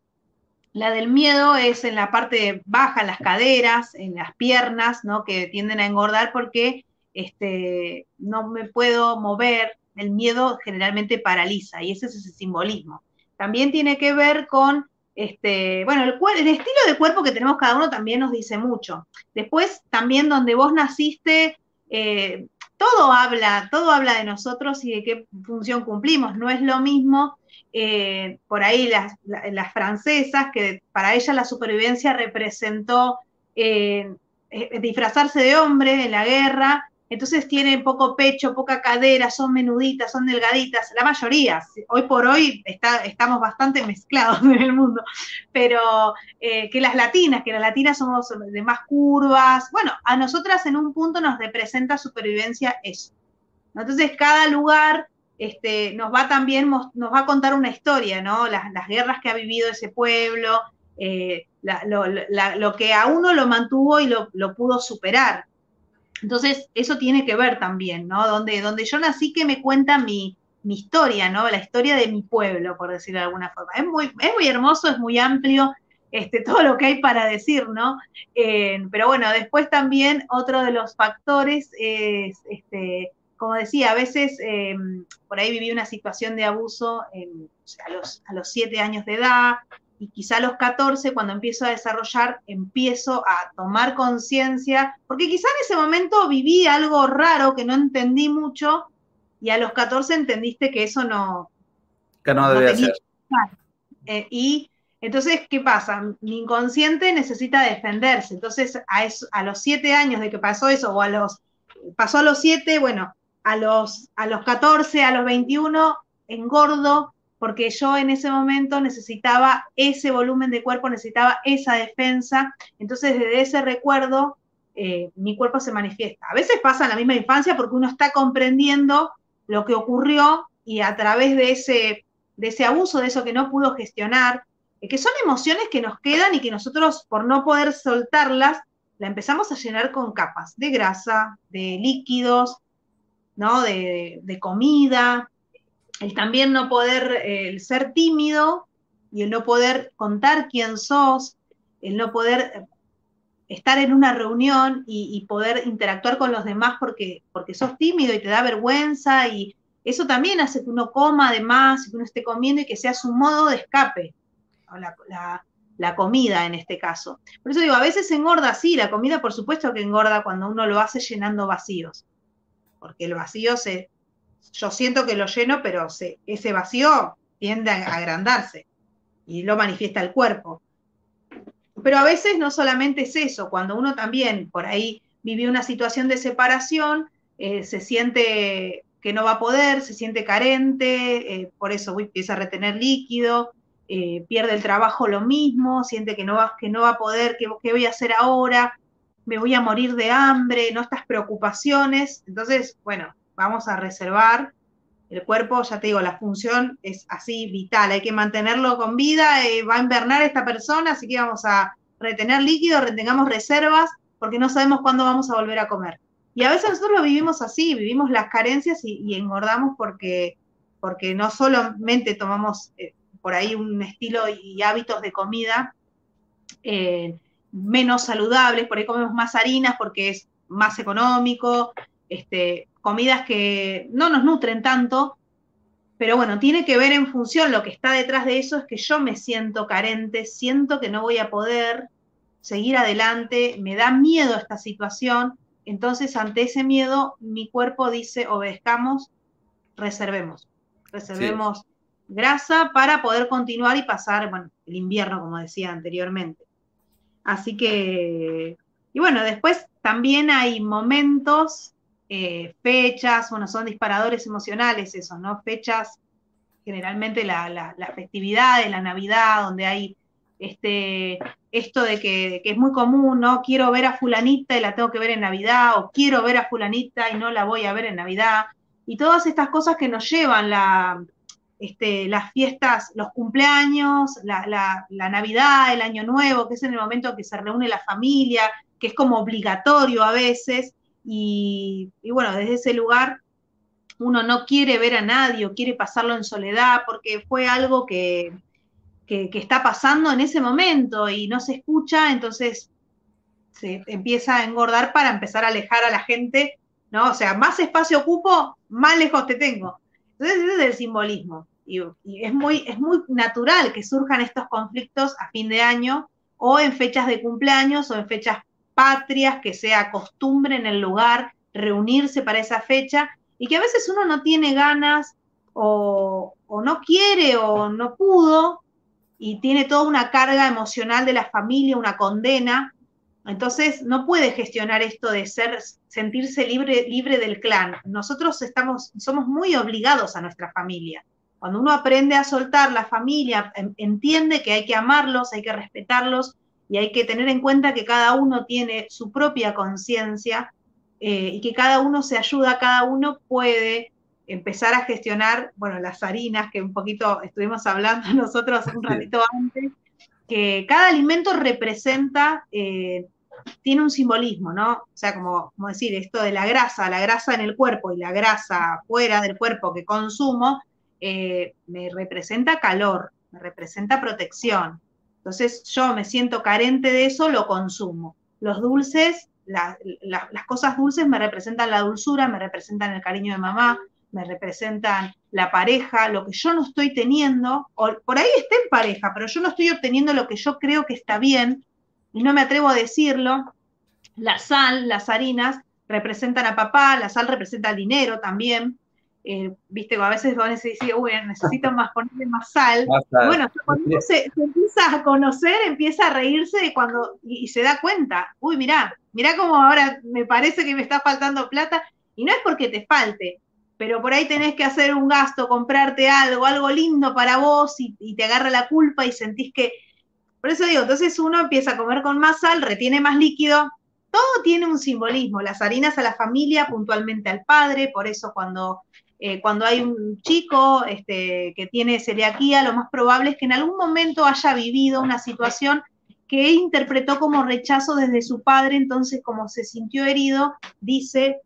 la del miedo es en la parte baja, en las caderas, en las piernas, ¿no? Que tienden a engordar porque este, no me puedo mover. El miedo generalmente paraliza y ese es ese simbolismo también tiene que ver con, este, bueno, el, estilo de cuerpo que tenemos cada uno también nos dice mucho. Después, también donde vos naciste, eh, todo habla, todo habla de nosotros y de qué función cumplimos. No es lo mismo eh, por ahí las, francesas, que para ellas la supervivencia representó eh, disfrazarse de hombre en la guerra, entonces tienen poco pecho, poca cadera, son menuditas, son delgaditas, la mayoría, hoy por hoy estamos bastante mezclados en el mundo, pero eh, que las latinas, que las latinas somos de más curvas, bueno, a nosotras en un punto nos representa supervivencia eso. Entonces cada lugar este, nos va también, nos va a contar una historia, ¿no? Las, guerras que ha vivido ese pueblo, eh, lo, que a uno lo mantuvo y lo pudo superar. Entonces, eso tiene que ver también, ¿no? Donde, donde yo nací que me cuenta mi, historia, ¿no? La historia de mi pueblo, por decirlo de alguna forma. Es muy, es muy hermoso, es muy amplio este, todo lo que hay para decir, ¿no? Eh, pero bueno, después también otro de los factores es, este, como decía, a veces eh, por ahí viví una situación de abuso a, los, a los siete años de edad, y quizá a los 14, cuando empiezo a desarrollar, empiezo a tomar conciencia, porque quizá en ese momento viví algo raro que no entendí mucho y a los 14 entendiste que eso no... Que no debía ser. Eh, y entonces, ¿qué pasa? Mi inconsciente necesita defenderse. Entonces, a, a los 7 años de que pasó eso, o a los... Pasó a los 7, bueno, a los, a los 14, a los 21, engordo, porque yo en ese momento necesitaba ese volumen de cuerpo, necesitaba esa defensa, entonces desde ese recuerdo eh, mi cuerpo se manifiesta. A veces pasa en la misma infancia porque uno está comprendiendo lo que ocurrió y a través de ese, de ese abuso, de eso que no pudo gestionar, eh, que son emociones que nos quedan y que nosotros por no poder soltarlas, la empezamos a llenar con capas de grasa, de líquidos, ¿no? de, de comida, el también no poder, el ser tímido y el no poder contar quién sos, el no poder estar en una reunión y, poder interactuar con los demás porque, porque sos tímido y te da vergüenza y eso también hace que uno coma además, que uno esté comiendo y que sea su modo de escape, la, la comida en este caso. Por eso digo, a veces engorda, sí, la comida por supuesto que engorda cuando uno lo hace llenando vacíos, porque el vacío se, yo siento que lo lleno, pero ese vacío tiende a agrandarse y lo manifiesta el cuerpo. Pero a veces no solamente es eso, cuando uno también por ahí vive una situación de separación, eh, se siente que no va a poder, se siente carente, eh, por eso empieza a retener líquido, eh, pierde el trabajo lo mismo, siente que no va, que no va a poder, ¿qué voy a hacer ahora? Me voy a morir de hambre, no estas preocupaciones. Entonces, bueno, vamos a reservar El cuerpo, ya te digo, la función es así vital, hay que mantenerlo con vida, eh, va a invernar esta persona, así que vamos a retener líquido, retengamos reservas, porque no sabemos cuándo vamos a volver a comer. Y a veces nosotros lo vivimos así, vivimos las carencias y, engordamos porque, porque no solamente tomamos eh, por ahí un estilo y hábitos de comida eh, menos saludables, por ahí comemos más harinas porque es más económico, este, comidas que no nos nutren tanto, pero bueno, tiene que ver en función, lo que está detrás de eso es que yo me siento carente, siento que no voy a poder seguir adelante, me da miedo esta situación, entonces ante ese miedo mi cuerpo dice, obedezcamos, reservemos, reservemos grasa para poder continuar y pasar, bueno, el invierno, como decía anteriormente. Así que, y bueno, después también hay momentos eh, fechas, bueno, son disparadores emocionales esos, ¿no? Fechas, generalmente la, la, la festividad de la Navidad, donde hay este, esto de que, es muy común, ¿no? Quiero ver a fulanita y la tengo que ver en Navidad, o quiero ver a fulanita y no la voy a ver en Navidad, y todas estas cosas que nos llevan la, este, las fiestas, los cumpleaños, la, Navidad, el Año Nuevo, que es en el momento que se reúne la familia, que es como obligatorio a veces, y, bueno, desde ese lugar uno no quiere ver a nadie o quiere pasarlo en soledad porque fue algo que, está pasando en ese momento y no se escucha, entonces se empieza a engordar para empezar a alejar a la gente, ¿no? O sea, más espacio ocupo, más lejos te tengo. Entonces ese es el simbolismo. Y, y, es, muy, es muy natural que surjan estos conflictos a fin de año o en fechas de cumpleaños o en fechas patrias, que sea costumbre en el lugar reunirse para esa fecha y que a veces uno no tiene ganas o, no quiere o no pudo y tiene toda una carga emocional de la familia, una condena, entonces no puede gestionar esto de ser, sentirse libre, libre del clan. Nosotros estamos, somos muy obligados a nuestra familia. Cuando uno aprende a soltar la familia, entiende que hay que amarlos, hay que respetarlos y hay que tener en cuenta que cada uno tiene su propia conciencia eh, y que cada uno se ayuda, cada uno puede empezar a gestionar, bueno, las harinas que un poquito estuvimos hablando nosotros un ratito antes, que cada alimento representa, eh, tiene un simbolismo, ¿no? O sea, como, como decir, esto de la grasa, la grasa en el cuerpo y la grasa fuera del cuerpo que consumo, eh, me representa calor, me representa protección, entonces yo me siento carente de eso, lo consumo. Los dulces, las cosas dulces me representan la dulzura, me representan el cariño de mamá, me representan la pareja, lo que yo no estoy teniendo, o por ahí está en pareja, pero yo no estoy obteniendo lo que yo creo que está bien y no me atrevo a decirlo. La sal, las harinas representan a papá, la sal representa el dinero también. Eh, viste, a veces a decir, uy, necesito más ponerle más sal. Bueno, cuando se, empieza a conocer, empieza a reírse de cuando, y, se da cuenta, uy, mirá, mirá cómo ahora me parece que me está faltando plata, y no es porque te falte, pero por ahí tenés que hacer un gasto, comprarte algo, algo lindo para vos, y, y te agarra la culpa y sentís que, por eso digo, entonces uno empieza a comer con más sal, retiene más líquido, todo tiene un simbolismo, las harinas a la familia, puntualmente al padre, por eso cuando eh, cuando hay un chico este, que tiene celiaquía, lo más probable es que en algún momento haya vivido una situación que interpretó como rechazo desde su padre, entonces como se sintió herido, dice,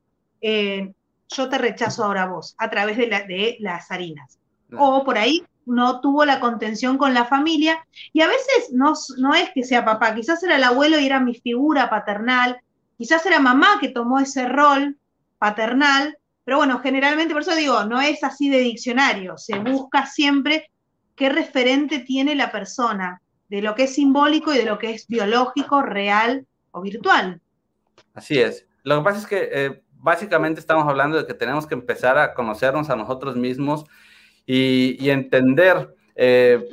eh, yo te rechazo ahora vos, a través de, de las harinas. O por ahí no tuvo la contención con la familia, y a veces no, no es que sea papá, quizás era el abuelo y era mi figura paternal, quizás era mamá que tomó ese rol paternal, pero bueno, generalmente, por eso digo, no es así de diccionario, se busca siempre qué referente tiene la persona de lo que es simbólico y de lo que es biológico, real o virtual. Así es. Lo que pasa es que eh, básicamente estamos hablando de que tenemos que empezar a conocernos a nosotros mismos y, entender, eh,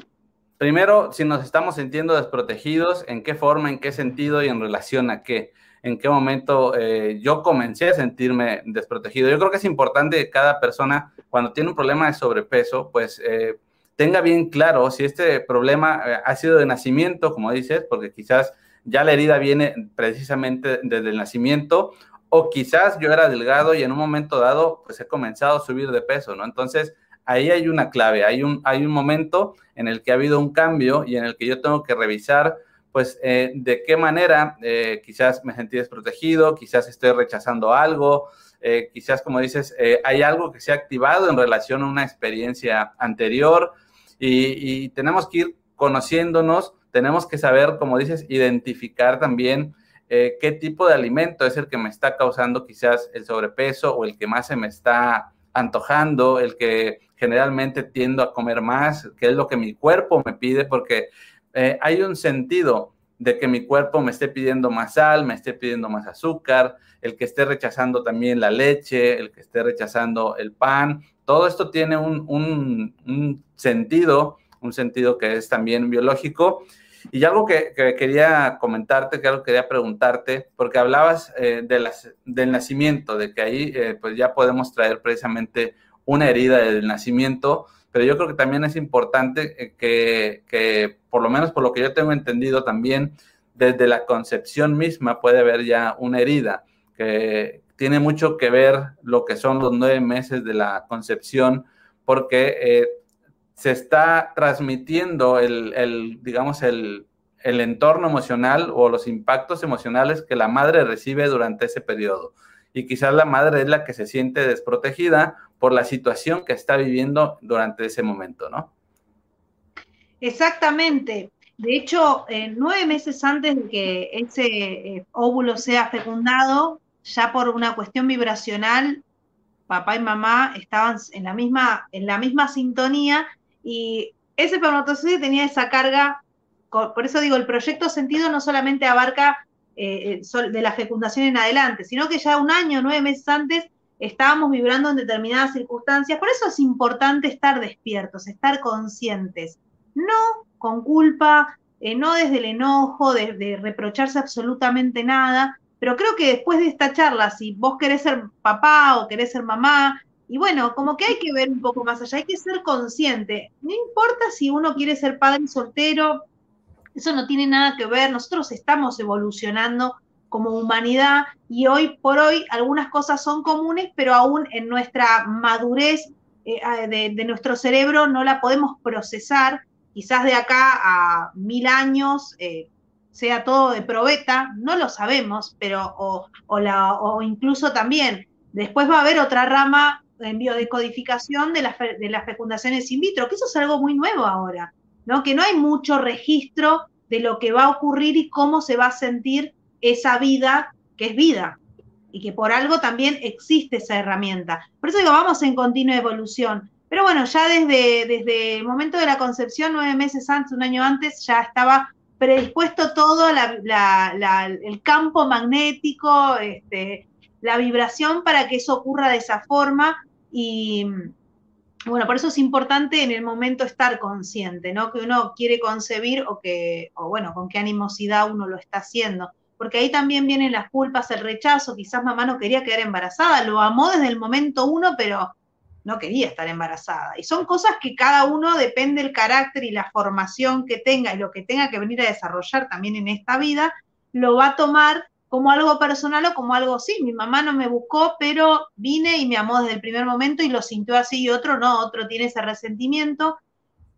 primero, si nos estamos sintiendo desprotegidos, en qué forma, en qué sentido y en relación a qué en qué momento eh, yo comencé a sentirme desprotegido. Yo creo que es importante que cada persona, cuando tiene un problema de sobrepeso, pues eh, tenga bien claro si este problema eh, ha sido de nacimiento, como dices, porque quizás ya la herida viene precisamente desde el nacimiento, o quizás yo era delgado y en un momento dado, pues he comenzado a subir de peso, ¿no? Entonces, ahí hay una clave, hay un, hay un momento en el que ha habido un cambio y en el que yo tengo que revisar, pues, eh, de qué manera eh, quizás me sentí desprotegido, quizás estoy rechazando algo, eh, quizás, como dices, hay algo que se ha activado en relación a una experiencia anterior y, tenemos que ir conociéndonos, tenemos que saber, como dices, identificar también qué tipo de alimento es el que me está causando quizás el sobrepeso o el que más se me está antojando, el que generalmente tiendo a comer más, que es lo que mi cuerpo me pide, porque eh, hay un sentido de que mi cuerpo me esté pidiendo más sal, me esté pidiendo más azúcar, el que esté rechazando también la leche, el que esté rechazando el pan, todo esto tiene un, sentido, un sentido que es también biológico. Y algo que, quería comentarte, que algo que quería preguntarte, porque hablabas eh, del nacimiento, de que ahí eh, pues ya podemos traer precisamente una herida del nacimiento, pero yo creo que también es importante eh, que, que, por lo menos por lo que yo tengo entendido también, desde la concepción misma puede haber ya una herida, que tiene mucho que ver lo que son los nueve meses de la concepción, porque se está transmitiendo el, digamos, el, entorno emocional o los impactos emocionales que la madre recibe durante ese periodo. Y quizás la madre es la que se siente desprotegida por la situación que está viviendo durante ese momento, ¿no? Exactamente. De hecho, nueve meses antes de que ese eh, óvulo sea fecundado, ya por una cuestión vibracional, papá y mamá estaban en la misma, en la misma sintonía y ese espermatozoide tenía esa carga, por eso digo, el proyecto sentido no solamente abarca eh, de la fecundación en adelante, sino que ya un año, nueve meses antes, estábamos vibrando en determinadas circunstancias. Por eso es importante estar despiertos, estar conscientes, no con culpa, eh, no desde el enojo, de, de, reprocharse absolutamente nada, pero creo que después de esta charla, si vos querés ser papá o querés ser mamá, y bueno, como que hay que ver un poco más allá, hay que ser consciente. No importa si uno quiere ser padre soltero, eso no tiene nada que ver, nosotros estamos evolucionando como humanidad y hoy por hoy algunas cosas son comunes, pero aún en nuestra madurez eh, de, nuestro cerebro no la podemos procesar. Quizás de acá a mil años eh, sea todo de probeta, no lo sabemos, pero o, incluso también después va a haber otra rama en biodecodificación de, de las fecundaciones in vitro, que eso es algo muy nuevo ahora, ¿no? Que no hay mucho registro de lo que va a ocurrir y cómo se va a sentir esa vida que es vida y que por algo también existe esa herramienta. Por eso digo, vamos en continua evolución. Pero bueno, ya desde, desde el momento de la concepción, nueve meses antes, un año antes, ya estaba predispuesto todo el campo magnético, este, la vibración para que eso ocurra de esa forma y bueno, por eso es importante en el momento estar consciente, ¿no? Que uno quiere concebir o que, o bueno, con qué animosidad uno lo está haciendo. Porque ahí también vienen las culpas, el rechazo, quizás mamá no quería quedar embarazada, lo amó desde el momento uno, pero no quería estar embarazada. Y son cosas que cada uno depende del carácter y la formación que tenga y lo que tenga que venir a desarrollar también en esta vida, lo va a tomar como algo personal o como algo, sí, mi mamá no me buscó, pero vine y me amó desde el primer momento y lo sintió así y otro no, otro tiene ese resentimiento.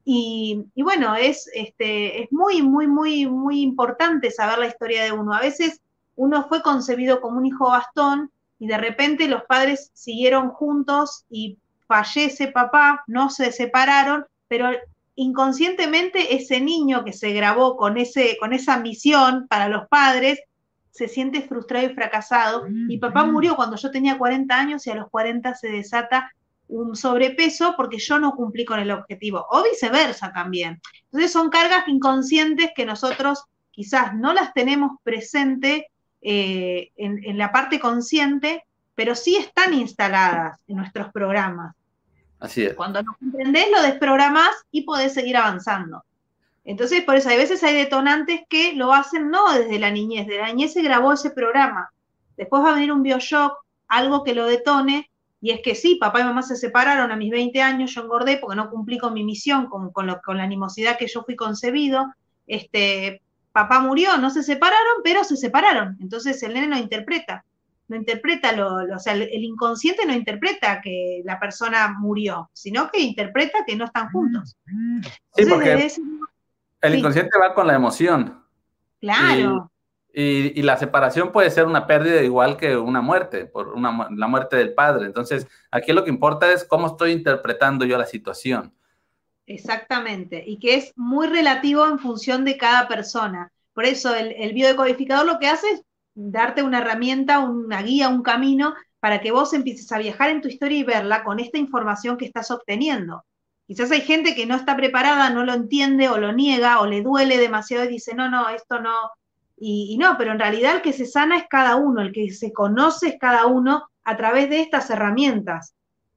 Y, bueno, es, este, es muy, muy, muy, muy importante saber la historia de uno. A veces uno fue concebido como un hijo bastón y de repente los padres siguieron juntos y fallece papá, no se separaron, pero inconscientemente ese niño que se grabó con, ese, con esa misión para los padres se siente frustrado y fracasado. Mi papá murió cuando yo tenía 40 años y a los 40 se desata un sobrepeso porque yo no cumplí con el objetivo, o viceversa también. Entonces son cargas inconscientes que nosotros quizás no las tenemos presente eh, en, en, la parte consciente, pero sí están instaladas en nuestros programas. Así es. Cuando lo comprendés, lo desprogramás y podés seguir avanzando. Entonces, por eso, hay veces hay detonantes que lo hacen no desde la niñez, de la niñez se grabó ese programa. Después va a venir un bioshock, algo que lo detone, y es que sí, papá y mamá se separaron a mis 20 años, yo engordé porque no cumplí con mi misión, con, con, la animosidad que yo fui concebido. Este, papá murió, no se separaron, pero se separaron. Entonces el nene lo interpreta. no interpreta lo, o sea, el, inconsciente no interpreta que la persona murió, sino que interpreta que no están juntos. Sí, porque el inconsciente va con la emoción. Claro. Y, la separación puede ser una pérdida igual que una muerte, por una, la muerte del padre. Entonces, aquí lo que importa es cómo estoy interpretando yo la situación. Exactamente, y que es muy relativo en función de cada persona. Por eso el, el biodecodificador lo que hace es darte una herramienta, una guía, un camino para que vos empieces a viajar en tu historia y verla con esta información que estás obteniendo. Quizás hay gente que no está preparada, no lo entiende o lo niega o le duele demasiado y dice, no, no, esto no. Y, no, pero en realidad el que se sana es cada uno, el que se conoce es cada uno a través de estas herramientas.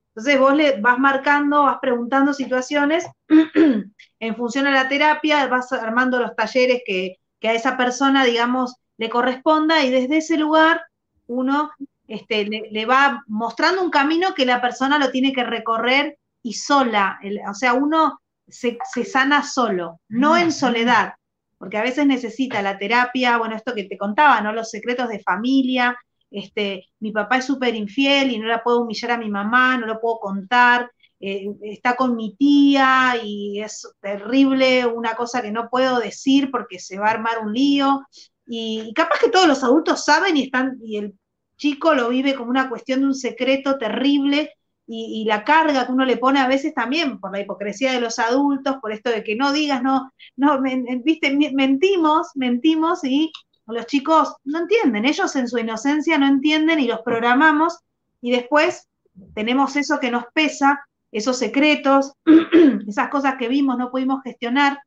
Entonces vos le vas marcando, vas preguntando situaciones en función a la terapia, vas armando los talleres que, que a esa persona, digamos, le corresponda y desde ese lugar uno este, le, va mostrando un camino que la persona lo tiene que recorrer y sola, o sea, uno se, sana solo, no en soledad, porque a veces necesita la terapia, bueno, esto que te contaba, ¿no? Los secretos de familia, este, mi papá es súper infiel y no la puedo humillar a mi mamá, no lo puedo contar, eh, está con mi tía y es terrible, una cosa que no puedo decir porque se va a armar un lío. Y, capaz que todos los adultos saben y están, y el chico lo vive como una cuestión de un secreto terrible y, la carga que uno le pone a veces también por la hipocresía de los adultos, por esto de que no digas, no, no, viste, mentimos, mentimos y los chicos no entienden, ellos en su inocencia no entienden y los programamos y después tenemos eso que nos pesa, esos secretos, esas cosas que vimos, no pudimos gestionar.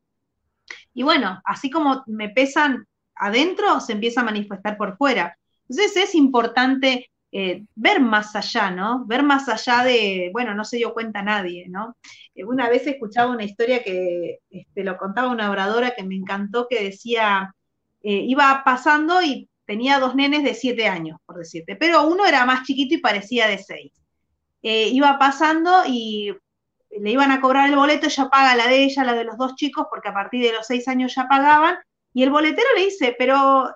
Y bueno, así como me pesan adentro se empieza a manifestar por fuera. Entonces es importante eh, ver más allá, ¿no? Ver más allá de, bueno, no se dio cuenta nadie, ¿no? Eh, una vez escuchaba una historia que este, lo contaba una oradora que me encantó, que decía, eh, iba pasando y tenía dos nenes de siete años, por decirte, pero uno era más chiquito y parecía de seis. iba pasando y le iban a cobrar el boleto, ella paga la de ella, la de los dos chicos, porque a partir de los seis años ya pagaban, y el boletero le dice, pero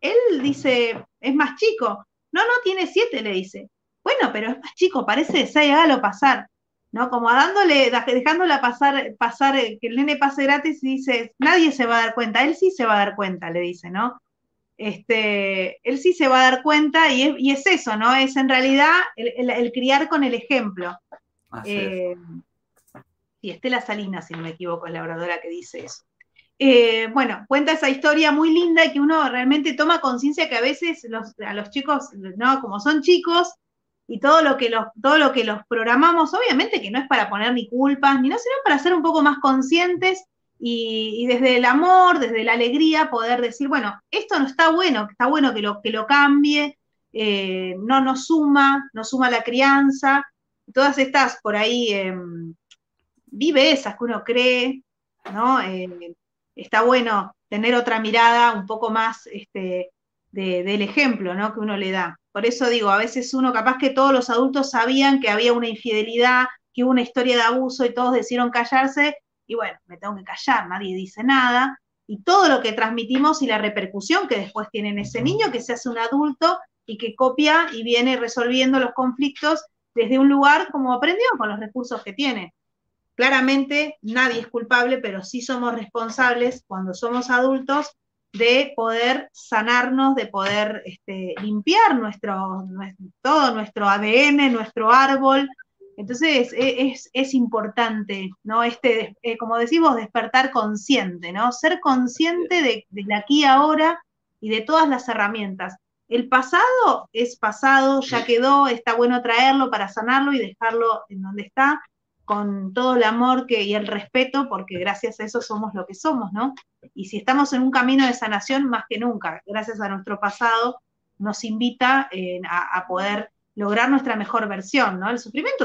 él dice, es más chico. No, no, tiene siete, le dice. Bueno, pero es más chico, parece de seis, hágalo pasar. ¿No? Como dándole, dejándola pasar, pasar, eh, que el nene pase gratis y dice, nadie se va a dar cuenta, él sí se va a dar cuenta, le dice, ¿no? Este, él sí se va a dar cuenta y es, eso, ¿no? Es en realidad el, criar con el ejemplo. Eh, sí, Estela Salinas, si no me equivoco, es la oradora que dice eso. Eh, bueno, cuenta esa historia muy linda y que uno realmente toma conciencia que a veces a los chicos, ¿no? Como son chicos y todo lo, que los, todo lo que los programamos, obviamente que no es para poner ni culpas ni no, sino para ser un poco más conscientes y, desde el amor, desde la alegría, poder decir, bueno, esto no está bueno, está bueno que lo, que lo cambie, eh, no nos suma, no suma la crianza, todas estas por ahí em, vive esas que uno cree, ¿no? Eh, está bueno tener otra mirada un poco más este, del ejemplo ¿no? que uno le da. Por eso digo, a veces uno, capaz que todos los adultos sabían que había una infidelidad, que hubo una historia de abuso y todos decidieron callarse, y bueno, me tengo que callar, nadie dice nada, y todo lo que transmitimos y la repercusión que después tiene en ese niño que se hace un adulto y que copia y viene resolviendo los conflictos desde un lugar como aprendió con los recursos que tiene. Claramente nadie es culpable, pero sí somos responsables cuando somos adultos de poder sanarnos, de poder este, limpiar nuestro, todo nuestro ADN, nuestro árbol. Entonces es, importante, ¿no? Este, eh, como decimos, despertar consciente, ¿no? Ser consciente de, de aquí ahora y de todas las herramientas. El pasado es pasado, ya quedó, está bueno traerlo para sanarlo y dejarlo en donde está, con todo el amor y el respeto, porque gracias a eso somos lo que somos, ¿no? Y si estamos en un camino de sanación, más que nunca, gracias a nuestro pasado, nos invita eh, a, poder lograr nuestra mejor versión, ¿no? El sufrimiento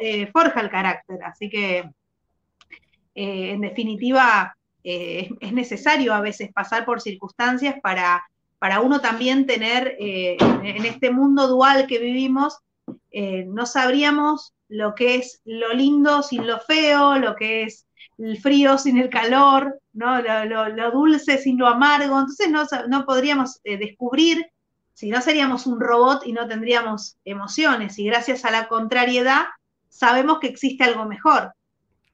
eh, forja el carácter, así que eh, en definitiva es necesario a veces pasar por circunstancias para, para uno también tener en este mundo dual que vivimos, no sabríamos lo que es lo lindo sin lo feo, lo que es el frío sin el calor, ¿no? lo, dulce sin lo amargo. Entonces no, podríamos eh, descubrir Si no seríamos un robot y no tendríamos emociones y gracias a la contrariedad sabemos que existe algo mejor.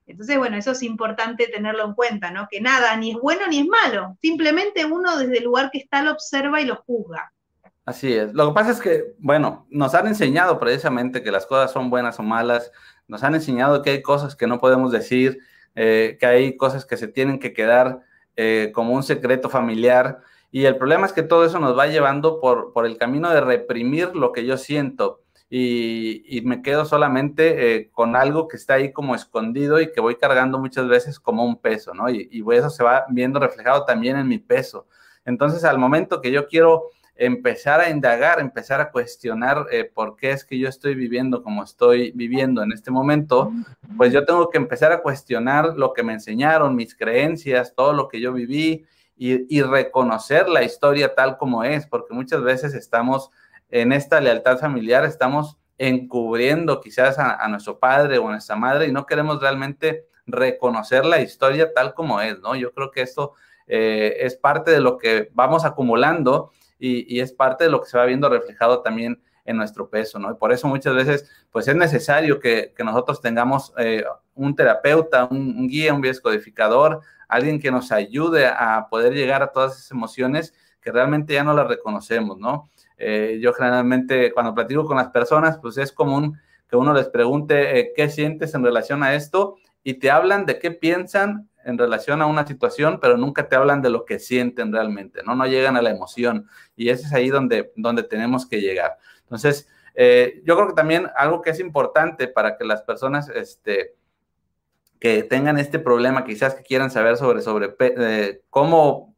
Entonces, bueno, eso es importante tenerlo en cuenta, ¿no? Que nada, ni es bueno ni es malo. Simplemente uno desde el lugar que está lo observa y lo juzga. Así es. Lo que pasa es que, bueno, nos han enseñado precisamente que las cosas son buenas o malas, nos han enseñado que hay cosas que no podemos decir, eh, que hay cosas que se tienen que quedar eh, como un secreto familiar. Y el problema es que todo eso nos va llevando por, por el camino de reprimir lo que yo siento y, me quedo solamente eh, con algo que está ahí como escondido y que voy cargando muchas veces como un peso, ¿no? Y, y eso se va viendo reflejado también en mi peso. Entonces, al momento que yo quiero empezar a indagar, empezar a cuestionar eh, por qué es que yo estoy viviendo como estoy viviendo en este momento, pues yo tengo que empezar a cuestionar lo que me enseñaron, mis creencias, todo lo que yo viví y, y reconocer la historia tal como es, porque muchas veces estamos en esta lealtad familiar estamos encubriendo quizás a, nuestro padre o a nuestra madre y no queremos realmente reconocer la historia tal como es, ¿no? Yo creo que esto eh, es parte de lo que vamos acumulando y, es parte de lo que se va viendo reflejado también en nuestro peso, ¿no? Y por eso muchas veces, pues es necesario que, nosotros tengamos eh, un terapeuta, un, guía, un biescodificador, alguien que nos ayude a poder llegar a todas esas emociones que realmente ya no las reconocemos, ¿no? Eh, yo generalmente cuando platico con las personas, pues es común que uno les pregunte eh, qué sientes en relación a esto y te hablan de qué piensan en relación a una situación, pero nunca te hablan de lo que sienten realmente, ¿no? No llegan a la emoción y ese es ahí donde, donde tenemos que llegar. Entonces, eh, yo creo que también algo que es importante para que las personas este, que tengan este problema, quizás que quieran saber sobre, sobre cómo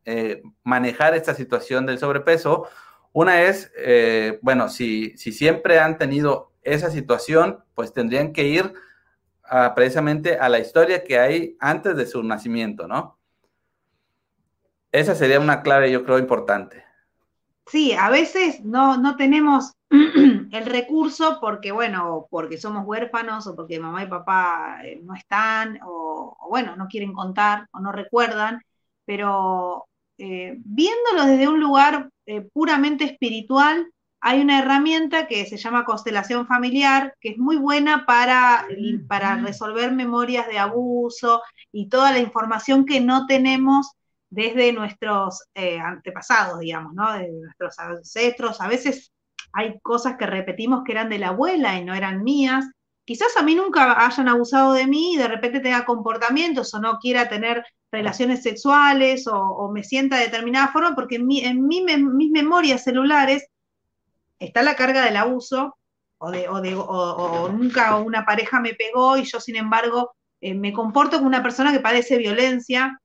manejar esta situación del sobrepeso, una es, eh, bueno, si, si siempre han tenido esa situación, pues tendrían que ir precisamente a la historia que hay antes de su nacimiento, ¿no? Esa sería una clave, yo creo, importante. Sí, a veces no, no tenemos el recurso porque, bueno, porque somos huérfanos o porque mamá y papá eh, no están o, bueno, no quieren contar o no recuerdan, pero eh, viéndolo desde un lugar eh, puramente espiritual, hay una herramienta que se llama constelación familiar, que es muy buena para, para resolver memorias de abuso y toda la información que no tenemos desde nuestros eh, antepasados, digamos, ¿no? De nuestros ancestros. A veces hay cosas que repetimos que eran de la abuela y no eran mías. Quizás a mí nunca hayan abusado de mí y de repente tenga comportamientos o no quiera tener relaciones sexuales o, me sienta de determinada forma, porque en, mi, en mis memorias celulares está la carga del abuso, o, de, o, de, o, nunca una pareja me pegó y yo, sin embargo, eh, me comporto como una persona que padece violencia.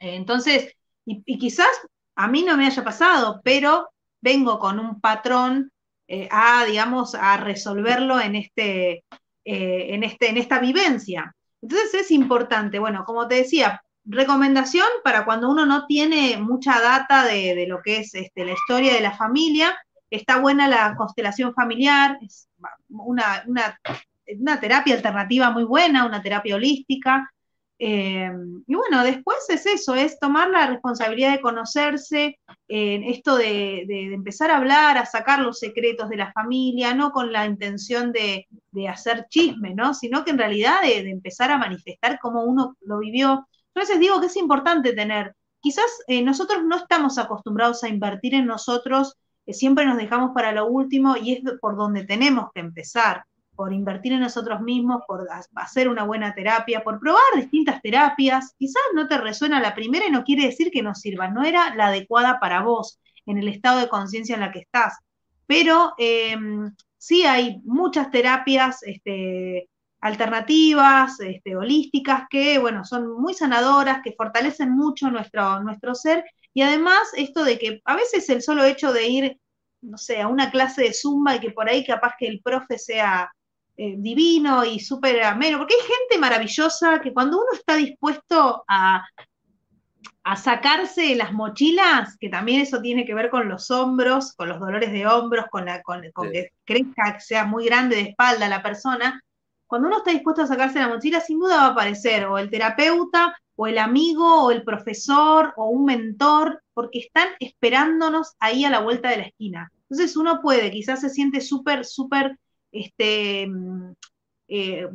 Eh, entonces, y, quizás a mí no me haya pasado, pero vengo con un patrón eh, a, digamos, a resolverlo en, este, en, este, en esta vivencia. Entonces es importante, bueno, como te decía, recomendación para cuando uno no tiene mucha data de, lo que es este, la historia de la familia, está buena la constelación familiar, es una, una, terapia alternativa muy buena, una terapia holística. Eh, y bueno, después es eso, es tomar la responsabilidad de conocerse, esto de, empezar a hablar, a sacar los secretos de la familia, no con la intención de, hacer chisme, ¿no? Sino que en realidad de, empezar a manifestar cómo uno lo vivió. Entonces digo que es importante tener, quizás eh, nosotros no estamos acostumbrados a invertir en nosotros, eh, siempre nos dejamos para lo último y es por donde tenemos que empezar, por invertir en nosotros mismos, por hacer una buena terapia, por probar distintas terapias. Quizás no te resuena la primera y no quiere decir que no sirva, no era la adecuada para vos en el estado de conciencia en la que estás. Pero em, sí hay muchas terapias este, alternativas, este, holísticas, que, bueno, son muy sanadoras, que fortalecen mucho nuestro, nuestro ser, y además esto de que a veces el solo hecho de ir, no sé, a una clase de zumba y que por ahí capaz que el profe sea eh, divino y súper ameno, porque hay gente maravillosa que cuando uno está dispuesto a, a sacarse las mochilas, que también eso tiene que ver con los hombros, con los dolores de hombros, con, la, con, con que crezca, que sea muy grande de espalda la persona, cuando uno está dispuesto a sacarse la mochila, sin duda va a aparecer o el terapeuta, o el amigo, o el profesor, o un mentor, porque están esperándonos ahí a la vuelta de la esquina. Entonces uno puede, quizás se siente súper, súper, este, mm, eh,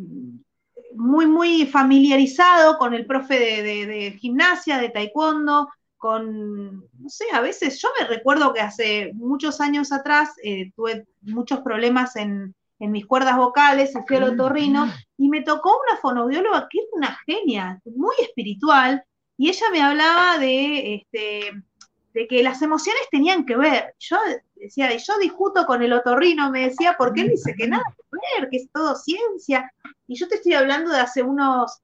muy, muy familiarizado con el profe de, gimnasia, de taekwondo, con, no sé, a veces yo me recuerdo que hace muchos años atrás eh, tuve muchos problemas en, en mis cuerdas vocales, y fui al otorrino, y me tocó una fonoaudióloga que era una genia, muy espiritual, y ella me hablaba de, este, de que las emociones tenían que ver. Yo decía, y yo discuto con el otorrino, me decía, porque él dice que nada que ver, que es todo ciencia. Y yo te estoy hablando de hace unos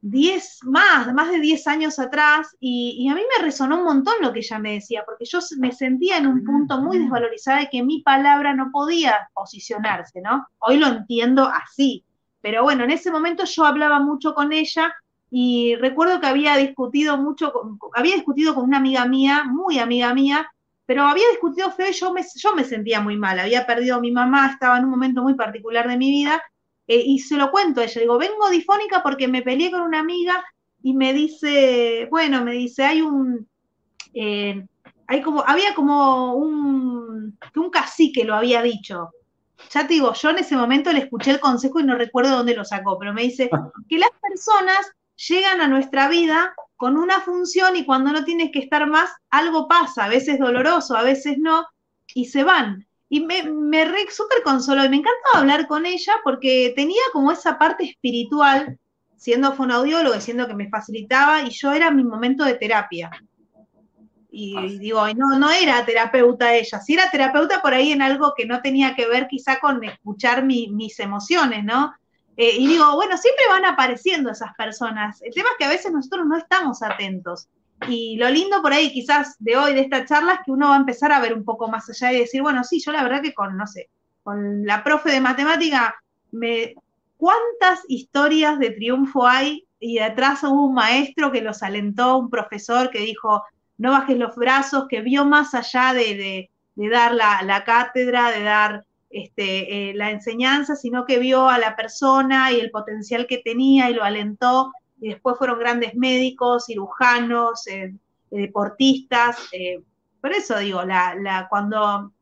10 más, más de 10 años atrás, y, a mí me resonó un montón lo que ella me decía, porque yo me sentía en un punto muy desvalorizada de que mi palabra no podía posicionarse, ¿no? Hoy lo entiendo así, pero bueno, en ese momento yo hablaba mucho con ella y recuerdo que había discutido mucho, había discutido con una amiga mía, muy amiga mía, pero había discutido feo y yo me, yo me sentía muy mal, había perdido a mi mamá, estaba en un momento muy particular de mi vida eh, y se lo cuento a ella, digo, vengo difónica porque me peleé con una amiga y me dice, bueno, me dice, hay un, eh, hay como, había como un, un cacique lo había dicho. Ya te digo, yo en ese momento le escuché el consejo y no recuerdo dónde lo sacó, pero me dice que las personas llegan a nuestra vida con una función y cuando no tienes que estar más, algo pasa, a veces doloroso, a veces no, y se van. Y me, me re, súper consoló y me encantaba hablar con ella porque tenía como esa parte espiritual, siendo fonaudiólogo, siendo que me facilitaba y yo era mi momento de terapia. Y, ah, digo, no, no era terapeuta ella, sí era terapeuta por ahí en algo que no tenía que ver quizá con escuchar mis emociones, ¿no? Eh, y digo, bueno, siempre van apareciendo esas personas. El tema es que a veces nosotros no estamos atentos. Y lo lindo por ahí quizás de hoy, de esta charla, es que uno va a empezar a ver un poco más allá y decir, bueno, sí, yo la verdad que con, no sé, con la profe de matemática, ¿cuántas historias de triunfo hay? Y detrás hubo un maestro que los alentó, un profesor que dijo, no bajes los brazos, que vio más allá de, dar la, cátedra, de dar este, eh, la enseñanza, sino que vio a la persona y el potencial que tenía y lo alentó y después fueron grandes médicos, cirujanos, eh, eh, deportistas. Eh, por eso digo, la, cuando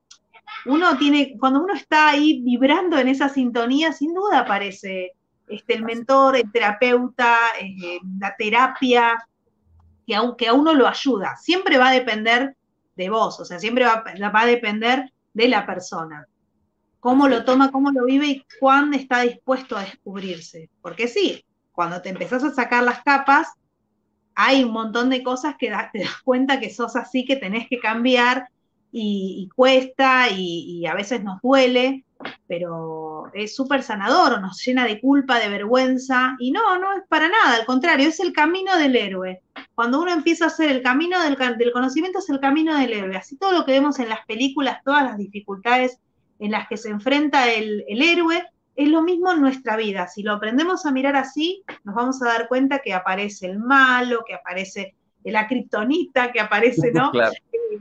uno tiene, cuando uno está ahí vibrando en esa sintonía, sin duda aparece este, el mentor, el terapeuta, la terapia, que a, uno lo ayuda. Siempre va a depender de vos, o sea, siempre va, va a depender de la persona cómo lo toma, cómo lo vive y cuándo está dispuesto a descubrirse. Porque sí, cuando te empezás a sacar las capas, hay un montón de cosas que te das cuenta que sos así, que tenés que cambiar y, cuesta y, a veces nos duele, pero es súper sanador, nos llena de culpa, de vergüenza y no, no es para nada, al contrario, es el camino del héroe. Cuando uno empieza a hacer el camino del, conocimiento es el camino del héroe, así todo lo que vemos en las películas, todas las dificultades en las que se enfrenta el héroe, es lo mismo en nuestra vida. Si lo aprendemos a mirar así, nos vamos a dar cuenta que aparece el malo, que aparece la kriptonita, que aparece, ¿no? Eh,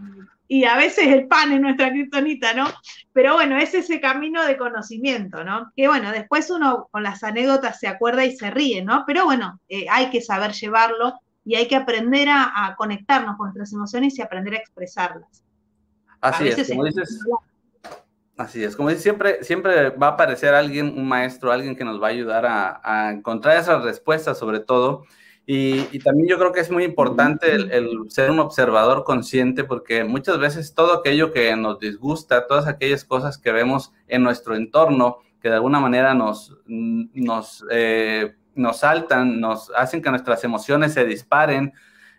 y a veces el pan es nuestra kriptonita, ¿no? Pero bueno, es ese camino de conocimiento, ¿no? Que bueno, después uno con las anécdotas se acuerda y se ríe, ¿no? Pero bueno, eh, hay que saber llevarlo y hay que aprender a, conectarnos con nuestras emociones y aprender a expresarlas. Así es, como dices, Así es, como dice, siempre, siempre va a aparecer alguien, un maestro, alguien que nos va a ayudar a, encontrar esas respuestas sobre todo. Y, también yo creo que es muy importante el, ser un observador consciente porque muchas veces todo aquello que nos disgusta, todas aquellas cosas que vemos en nuestro entorno que de alguna manera nos, nos, eh, nos saltan, nos hacen que nuestras emociones se disparen,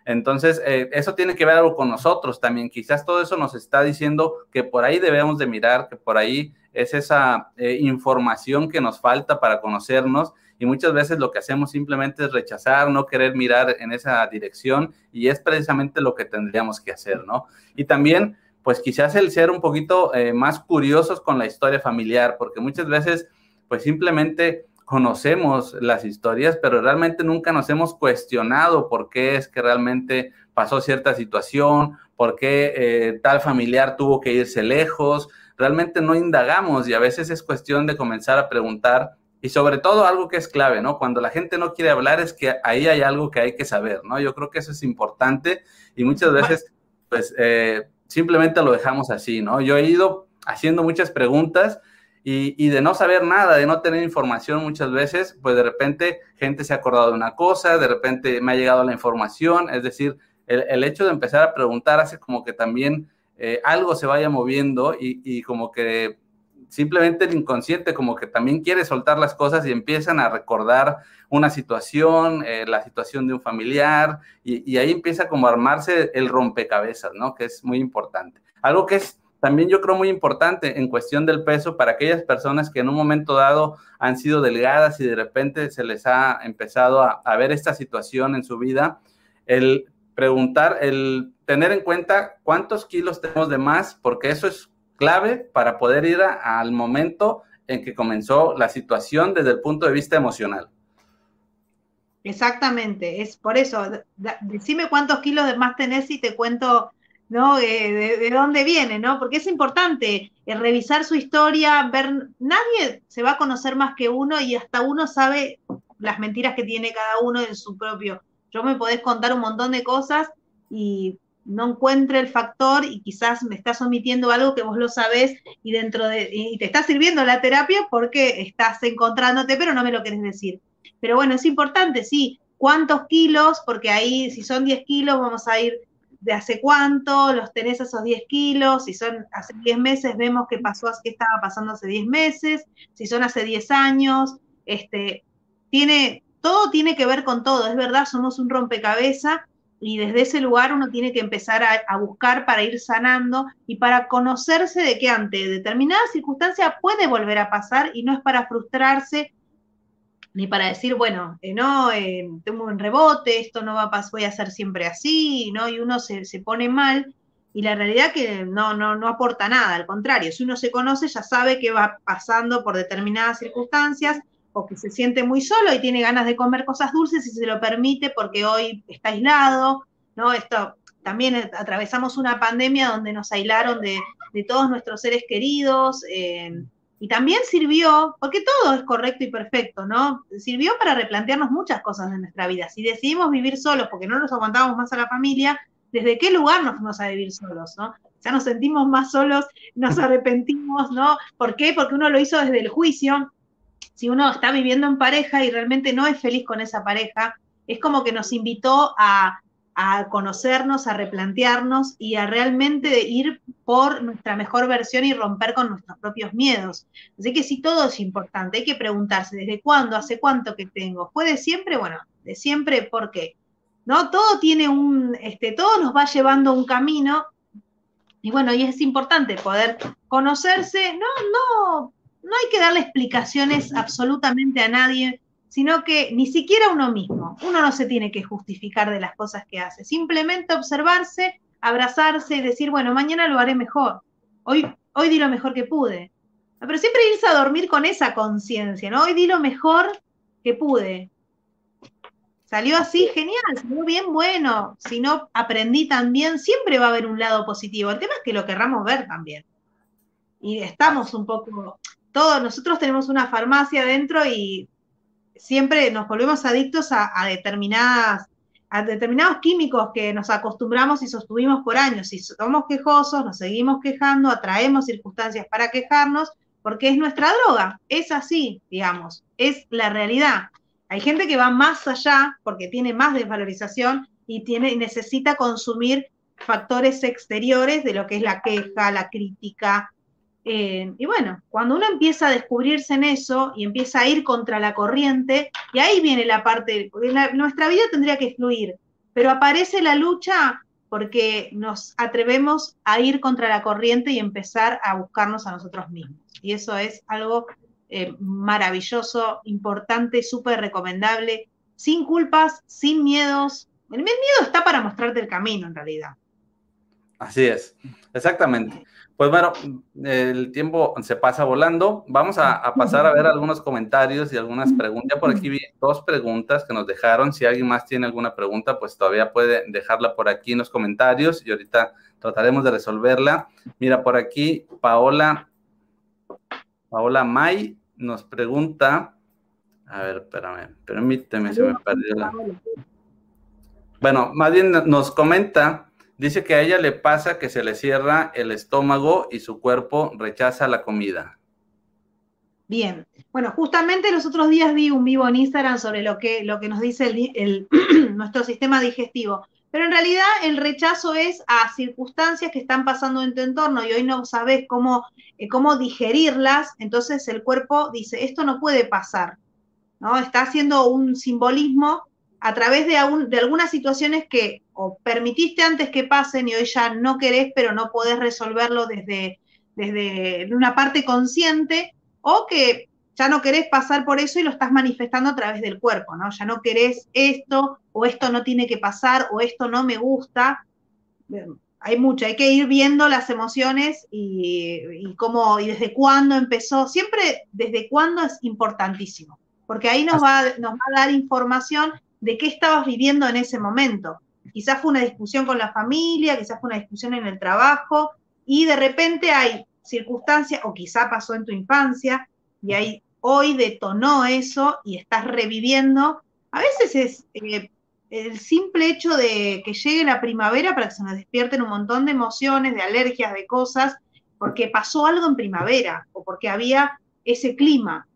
entonces, eh, eso tiene que ver algo con nosotros también. Quizás todo eso nos está diciendo que por ahí debemos de mirar, que por ahí es esa eh, información que nos falta para conocernos y muchas veces lo que hacemos simplemente es rechazar, no querer mirar en esa dirección y es precisamente lo que tendríamos que hacer, ¿no? Y también, pues quizás el ser un poquito eh, más curiosos con la historia familiar, porque muchas veces, pues simplemente conocemos las historias, pero realmente nunca nos hemos cuestionado por qué es que realmente pasó cierta situación, por qué eh, tal familiar tuvo que irse lejos. Realmente no indagamos y a veces es cuestión de comenzar a preguntar y sobre todo algo que es clave, ¿no? Cuando la gente no quiere hablar es que ahí hay algo que hay que saber, ¿no? Yo creo que eso es importante y muchas veces, pues, eh, simplemente lo dejamos así, ¿no? Yo he ido haciendo muchas preguntas y, de no saber nada, de no tener información muchas veces, pues de repente gente se ha acordado de una cosa, de repente me ha llegado la información, es decir, el, hecho de empezar a preguntar hace como que también eh, algo se vaya moviendo y, como que simplemente el inconsciente como que también quiere soltar las cosas y empiezan a recordar una situación, eh, la situación de un familiar, y, y, ahí empieza como a armarse el rompecabezas, ¿no? Que es muy importante. Algo que es también yo creo muy importante en cuestión del peso para aquellas personas que en un momento dado han sido delgadas y de repente se les ha empezado a, ver esta situación en su vida, el preguntar, el tener en cuenta cuántos kilos tenemos de más, porque eso es clave para poder ir al momento en que comenzó la situación desde el punto de vista emocional. Exactamente, es por eso, decime cuántos kilos de más tenés y te cuento ¿no? Eh, de, dónde viene, ¿no? Porque es importante eh, revisar su historia, ver, nadie se va a conocer más que uno y hasta uno sabe las mentiras que tiene cada uno en su propio. Yo me podés contar un montón de cosas y no encuentre el factor y quizás me estás omitiendo algo que vos lo sabés y dentro de y te está sirviendo la terapia porque estás encontrándote, pero no me lo querés decir. Pero bueno, es importante, sí, cuántos kilos, porque ahí si son 10 kilos vamos a ir de hace cuánto, los tenés esos 10 kilos, si son hace 10 meses, vemos qué pasó, qué estaba pasando hace 10 meses, si son hace 10 años, este, tiene, todo tiene que ver con todo, es verdad, somos un rompecabezas y desde ese lugar uno tiene que empezar a, buscar para ir sanando y para conocerse de que ante determinada circunstancia puede volver a pasar y no es para frustrarse ni para decir, bueno, eh, no, eh, tengo un rebote, esto no va a pasar, voy a ser siempre así, ¿no? Y uno se, pone mal y la realidad que no, no, no aporta nada, al contrario, si uno se conoce ya sabe que va pasando por determinadas circunstancias o que se siente muy solo y tiene ganas de comer cosas dulces y se lo permite porque hoy está aislado, ¿no? Esto también atravesamos una pandemia donde nos aislaron de, todos nuestros seres queridos. Eh, y también sirvió, porque todo es correcto y perfecto, ¿no? Sirvió para replantearnos muchas cosas de nuestra vida. Si decidimos vivir solos porque no nos aguantábamos más a la familia, ¿desde qué lugar nos fuimos a vivir solos, no? Ya nos sentimos más solos, nos arrepentimos, ¿no? ¿Por qué? Porque uno lo hizo desde el juicio. Si uno está viviendo en pareja y realmente no es feliz con esa pareja, es como que nos invitó a a conocernos, a replantearnos y a realmente ir por nuestra mejor versión y romper con nuestros propios miedos. Así que sí, todo es importante, hay que preguntarse desde cuándo, hace cuánto que tengo. ¿Fue de siempre? Bueno, de siempre, ¿por qué? ¿No? Todo tiene un, este, todo nos va llevando un camino y bueno, y es importante poder conocerse, no, no, no hay que darle explicaciones absolutamente a nadie sino que ni siquiera uno mismo. Uno no se tiene que justificar de las cosas que hace, simplemente observarse, abrazarse y decir, bueno, mañana lo haré mejor. Hoy, hoy di lo mejor que pude. Pero siempre irse a dormir con esa conciencia, ¿no? Hoy di lo mejor que pude. Salió así, genial, salió bien bueno. Si no aprendí también, siempre va a haber un lado positivo. El tema es que lo querramos ver también. Y estamos un poco, todos, nosotros tenemos una farmacia adentro y siempre nos volvemos adictos a, determinadas a determinados químicos que nos acostumbramos y sostuvimos por años. Si somos quejosos, nos seguimos quejando, atraemos circunstancias para quejarnos, porque es nuestra droga. Es así, digamos, es la realidad. Hay gente que va más allá porque tiene más desvalorización y tiene, necesita consumir factores exteriores de lo que es la queja, la crítica, eh, y bueno, cuando uno empieza a descubrirse en eso y empieza a ir contra la corriente, y ahí viene la parte, porque nuestra vida tendría que fluir, pero aparece la lucha porque nos atrevemos a ir contra la corriente y empezar a buscarnos a nosotros mismos. Y eso es algo eh, maravilloso, importante, súper recomendable, sin culpas, sin miedos. El miedo está para mostrarte el camino en realidad. Así es, exactamente. Pues bueno, el tiempo se pasa volando. Vamos a, pasar a ver algunos comentarios y algunas preguntas. por aquí vi dos preguntas que nos dejaron. Si alguien más tiene alguna pregunta, pues todavía puede dejarla por aquí en los comentarios y ahorita trataremos de resolverla. Mira, por aquí Paola, Paola May nos pregunta A ver, espérame, permíteme, se me perdió la... Bueno, más bien nos comenta, dice que a ella le pasa que se le cierra el estómago y su cuerpo rechaza la comida. Bien, bueno, justamente los otros días vi un vivo en Instagram sobre lo que, lo que nos dice el, nuestro sistema digestivo. Pero en realidad el rechazo es a circunstancias que están pasando en tu entorno y hoy no sabes cómo, eh, cómo digerirlas, entonces el cuerpo dice, esto no puede pasar, ¿no? Está haciendo un simbolismo a través de, de algunas situaciones que o permitiste antes que pasen y hoy ya no querés, pero no podés resolverlo desde, desde una parte consciente, o que ya no querés pasar por eso y lo estás manifestando a través del cuerpo, ¿no? Ya no querés esto, o esto no tiene que pasar, o esto no me gusta. Hay mucho, hay que ir viendo las emociones y, y cómo, y desde cuándo empezó. Siempre desde cuándo es importantísimo, porque ahí nos va, nos va a dar información de qué estabas viviendo en ese momento. Quizás fue una discusión con la familia, quizás fue una discusión en el trabajo, y de repente hay circunstancias, o quizá pasó en tu infancia, y ahí hoy detonó eso y estás reviviendo. A veces es eh, el simple hecho de que llegue la primavera para que se nos despierten un montón de emociones, de alergias, de cosas, porque pasó algo en primavera o porque había ese clima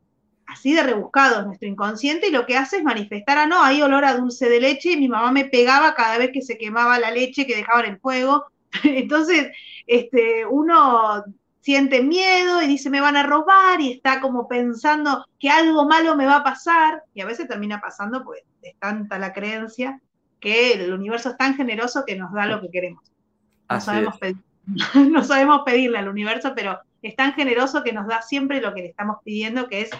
así de rebuscado nuestro inconsciente y lo que hace es manifestar, ah, no, hay olor a dulce de leche y mi mamá me pegaba cada vez que se quemaba la leche que dejaban en el fuego. Entonces, este, uno siente miedo y dice me van a robar y está como pensando que algo malo me va a pasar y a veces termina pasando pues es tanta la creencia que el universo es tan generoso que nos da lo que queremos. No sabemos, no sabemos pedirle al universo, pero es tan generoso que nos da siempre lo que le estamos pidiendo, que es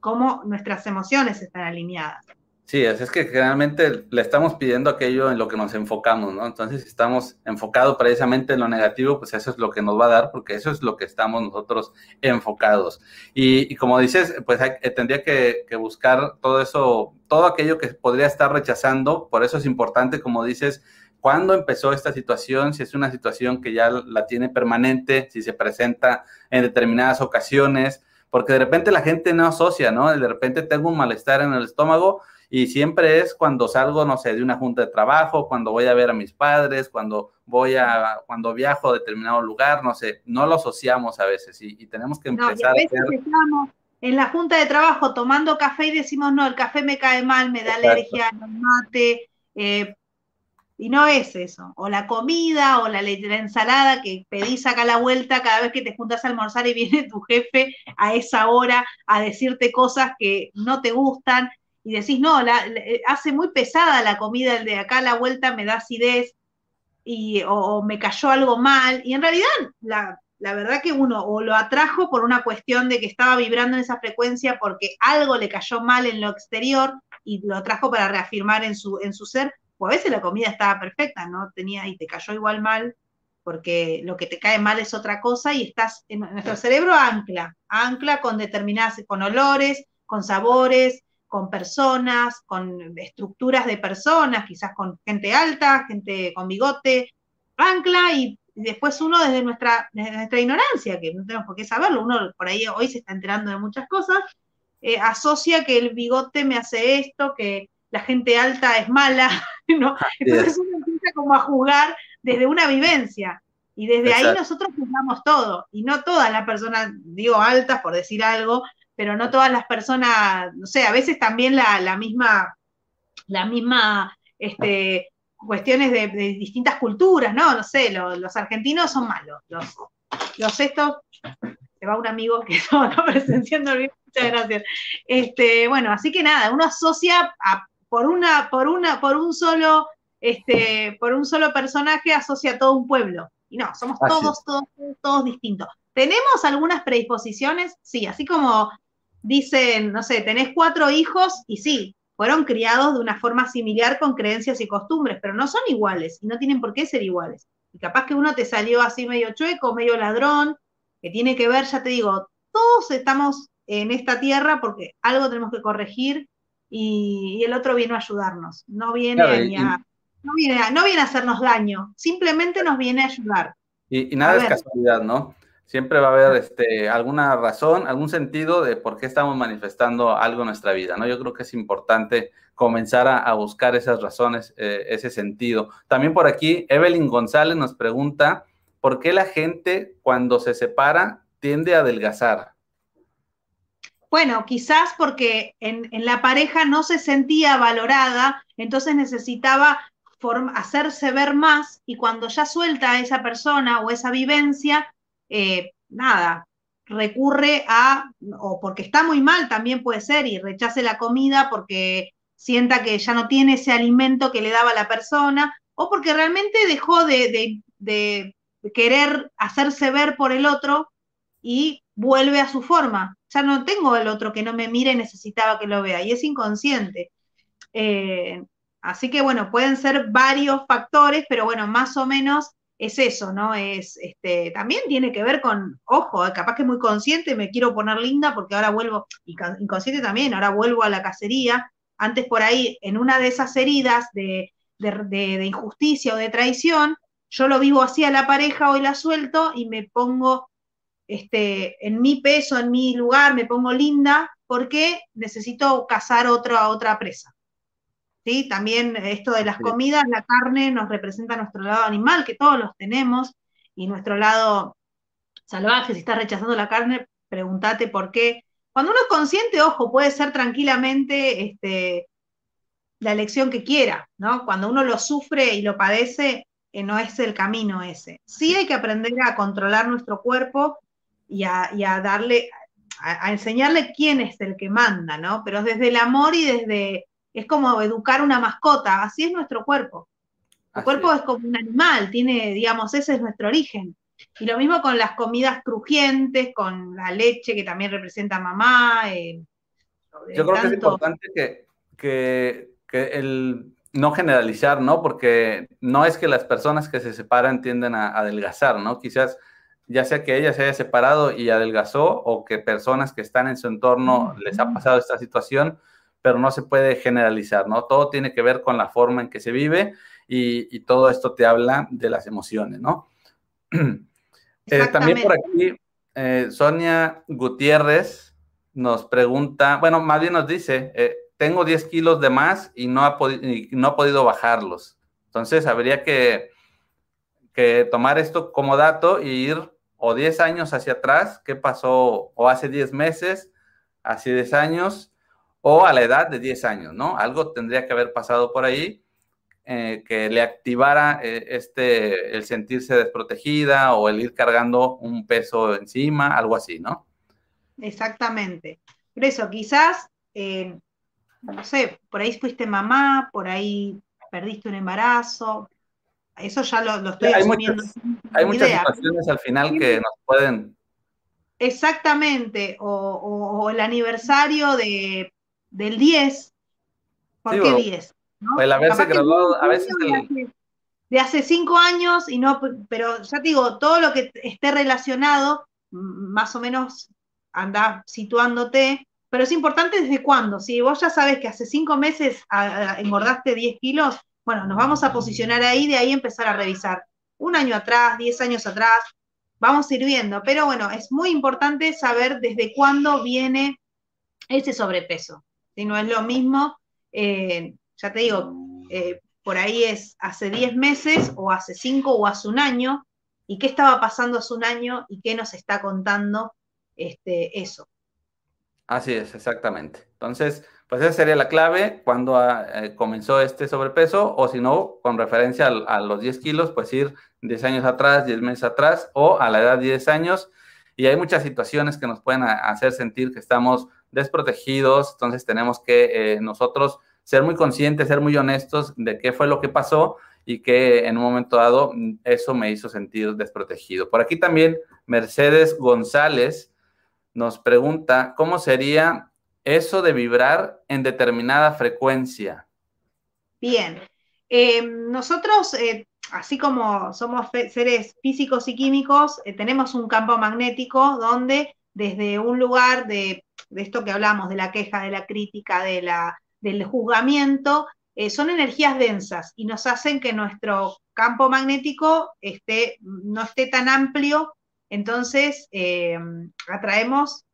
cómo nuestras emociones están alineadas. Sí, es, que generalmente le estamos pidiendo aquello en lo que nos enfocamos, ¿no? Entonces, si estamos enfocados precisamente en lo negativo, pues eso es lo que nos va a dar, porque eso es lo que estamos nosotros enfocados. Y, como dices, pues eh, tendría que, que, buscar todo eso, todo aquello que podría estar rechazando, por eso es importante, como dices, cuándo empezó esta situación, si es una situación que ya la tiene permanente, si se presenta en determinadas ocasiones, porque de repente la gente no asocia, ¿no? De repente tengo un malestar en el estómago y siempre es cuando salgo, no sé, de una junta de trabajo, cuando voy a ver a mis padres, cuando voy a, cuando viajo a determinado lugar, no sé, no lo asociamos a veces y, tenemos que empezar a, veces Estamos en la junta de trabajo tomando café y decimos, no, el café me cae mal, me da alergia, no mate, eh, y no es eso. O la comida o la, la, ensalada que pedís acá a la vuelta cada vez que te juntas a almorzar y viene tu jefe a esa hora a decirte cosas que no te gustan y decís, no, la, hace muy pesada la comida, el de acá a la vuelta me da acidez y, o, me cayó algo mal. Y en realidad, la, la verdad que uno o lo atrajo por una cuestión de que estaba vibrando en esa frecuencia porque algo le cayó mal en lo exterior y lo trajo para reafirmar en su, en su ser, o a veces la comida estaba perfecta, ¿no? Tenía y te cayó igual mal, porque lo que te cae mal es otra cosa y estás en nuestro cerebro ancla, ancla con determinadas, con olores, con sabores, con personas, con estructuras de personas, quizás con gente alta, gente con bigote, ancla y después uno desde nuestra, nuestra ignorancia, que no tenemos por qué saberlo, uno por ahí hoy se está enterando de muchas cosas, eh, asocia que el bigote me hace esto, que la gente alta es mala, ¿no? Entonces uno empieza como a jugar desde una vivencia. Y desde ahí nosotros juzgamos todo. Y no todas las personas, digo altas por decir algo, pero no todas las personas, no sé, a veces también la, misma, la misma, este, cuestiones de, distintas culturas, ¿no? No sé, los argentinos son malos. Los, los estos, se va un amigo que estaba presenciando el video, muchas gracias. Este, bueno, así que nada, uno asocia a por una, por una, por un solo, este, por un solo personaje asocia a todo un pueblo. Y no, somos todos, todos, todos distintos. ¿Tenemos algunas predisposiciones? Sí, así como dicen, no sé, tenés cuatro hijos y sí, fueron criados de una forma similar con creencias y costumbres, pero no son iguales y no tienen por qué ser iguales. Y capaz que uno te salió así medio chueco, medio ladrón, que tiene que ver, ya te digo, todos estamos en esta tierra porque algo tenemos que corregir y, el otro vino a ayudarnos. No viene, a, no, viene a, no viene a hacernos daño, simplemente nos viene a ayudar. Y, nada es casualidad, ¿no? Siempre va a haber este, alguna razón, algún sentido de por qué estamos manifestando algo en nuestra vida, ¿no? Yo creo que es importante comenzar a, buscar esas razones, eh, ese sentido. También por aquí, Evelyn González nos pregunta, ¿por qué la gente cuando se separa tiende a adelgazar? Bueno, quizás porque en, la pareja no se sentía valorada, entonces necesitaba hacerse ver más y cuando ya suelta a esa persona o esa vivencia, eh, nada, recurre a, o porque está muy mal también puede ser, y rechace la comida porque sienta que ya no tiene ese alimento que le daba la persona, o porque realmente dejó de, de querer hacerse ver por el otro y vuelve a su forma. Ya no tengo el otro que no me mire y necesitaba que lo vea, y es inconsciente. Eh, así que bueno, pueden ser varios factores, pero bueno, más o menos es eso, ¿no? Es, este, también tiene que ver con, ojo, eh, capaz que muy consciente, me quiero poner linda porque ahora vuelvo, inconsciente también, ahora vuelvo a la cacería. Antes por ahí, en una de esas heridas de, de, injusticia o de traición, yo lo vivo así a la pareja, hoy la suelto y me pongo este, en mi peso, en mi lugar, me pongo linda porque necesito cazar otra, otra presa. También esto de las comidas, la carne nos representa nuestro lado animal, que todos los tenemos, y nuestro lado salvaje, si estás rechazando la carne, pregúntate por qué. Cuando uno es consciente, ojo, puede ser tranquilamente este, la elección que quiera, ¿no? Cuando uno lo sufre y lo padece, eh, no es el camino ese. Sí hay que aprender a controlar nuestro cuerpo y a, darle, a, enseñarle quién es el que manda, ¿no? Pero desde el amor y desde es como educar una mascota, así es nuestro cuerpo. El cuerpo es. como un animal, tiene, digamos, ese es nuestro origen. Y lo mismo con las comidas crujientes, con la leche que también representa mamá. Eh, Yo creo que es importante que, el no generalizar, ¿no? Porque no es que las personas que se separan tienden a adelgazar, ¿no? Quizás ya sea que ella se haya separado y adelgazó o que personas que están en su entorno les ha pasado esta situación, pero no se puede generalizar, ¿no? Todo tiene que ver con la forma en que se vive y, todo esto te habla de las emociones, ¿no? Eh, también por aquí, eh, Sonia Gutiérrez nos pregunta, bueno, más bien nos dice, eh, tengo 10 kilos de más y no, ha no podido bajarlos. Entonces, habría que, que tomar esto como dato y ir o 10 años hacia atrás, qué pasó, o hace 10 meses, hace 10 años, o a la edad de 10 años, ¿no? Algo tendría que haber pasado por ahí eh, que le activara eh, este, el sentirse desprotegida o el ir cargando un peso encima, algo así, ¿no? Exactamente. Por eso, quizás, eh, no sé, por ahí fuiste mamá, por ahí perdiste un embarazo, eso ya lo, estoy hay asumiendo. hay muchas situaciones al final que nos pueden... Exactamente, o el aniversario de del 10. ¿Por qué 10? El haberse graduado, a veces... De, hace, cinco años, y no, pero ya te digo, todo lo que esté relacionado, más o menos anda situándote, pero es importante desde cuándo. Si vos ya sabes que hace cinco meses engordaste 10 kilos, bueno, nos vamos a posicionar ahí, de ahí empezar a revisar. Un año atrás, 10 años atrás, vamos a ir viendo. Pero bueno, es muy importante saber desde cuándo viene ese sobrepeso. Si no es lo mismo, eh, ya te digo, eh, por ahí es hace 10 meses o hace 5 o hace un año, y qué estaba pasando hace un año y qué nos está contando este, eso. Así es, exactamente. Entonces, pues esa sería la clave cuando ah, eh, comenzó este sobrepeso, o si no, con referencia a, los 10 kilos, pues ir 10 años atrás, 10 meses atrás, o a la edad de 10 años. Y hay muchas situaciones que nos pueden hacer sentir que estamos desprotegidos, entonces tenemos que eh, nosotros ser muy conscientes, ser muy honestos de qué fue lo que pasó y que en un momento dado mm, eso me hizo sentir desprotegido. Por aquí también Mercedes González nos pregunta, ¿cómo sería eso de vibrar en determinada frecuencia? Bien, eh, nosotros, eh, así como somos seres físicos y químicos, tenemos un campo magnético donde desde un lugar de esto que hablamos, de la queja, de la crítica, de la, del juzgamiento, eh, son energías densas y nos hacen que nuestro campo magnético esté, no esté tan amplio entonces eh, atraemos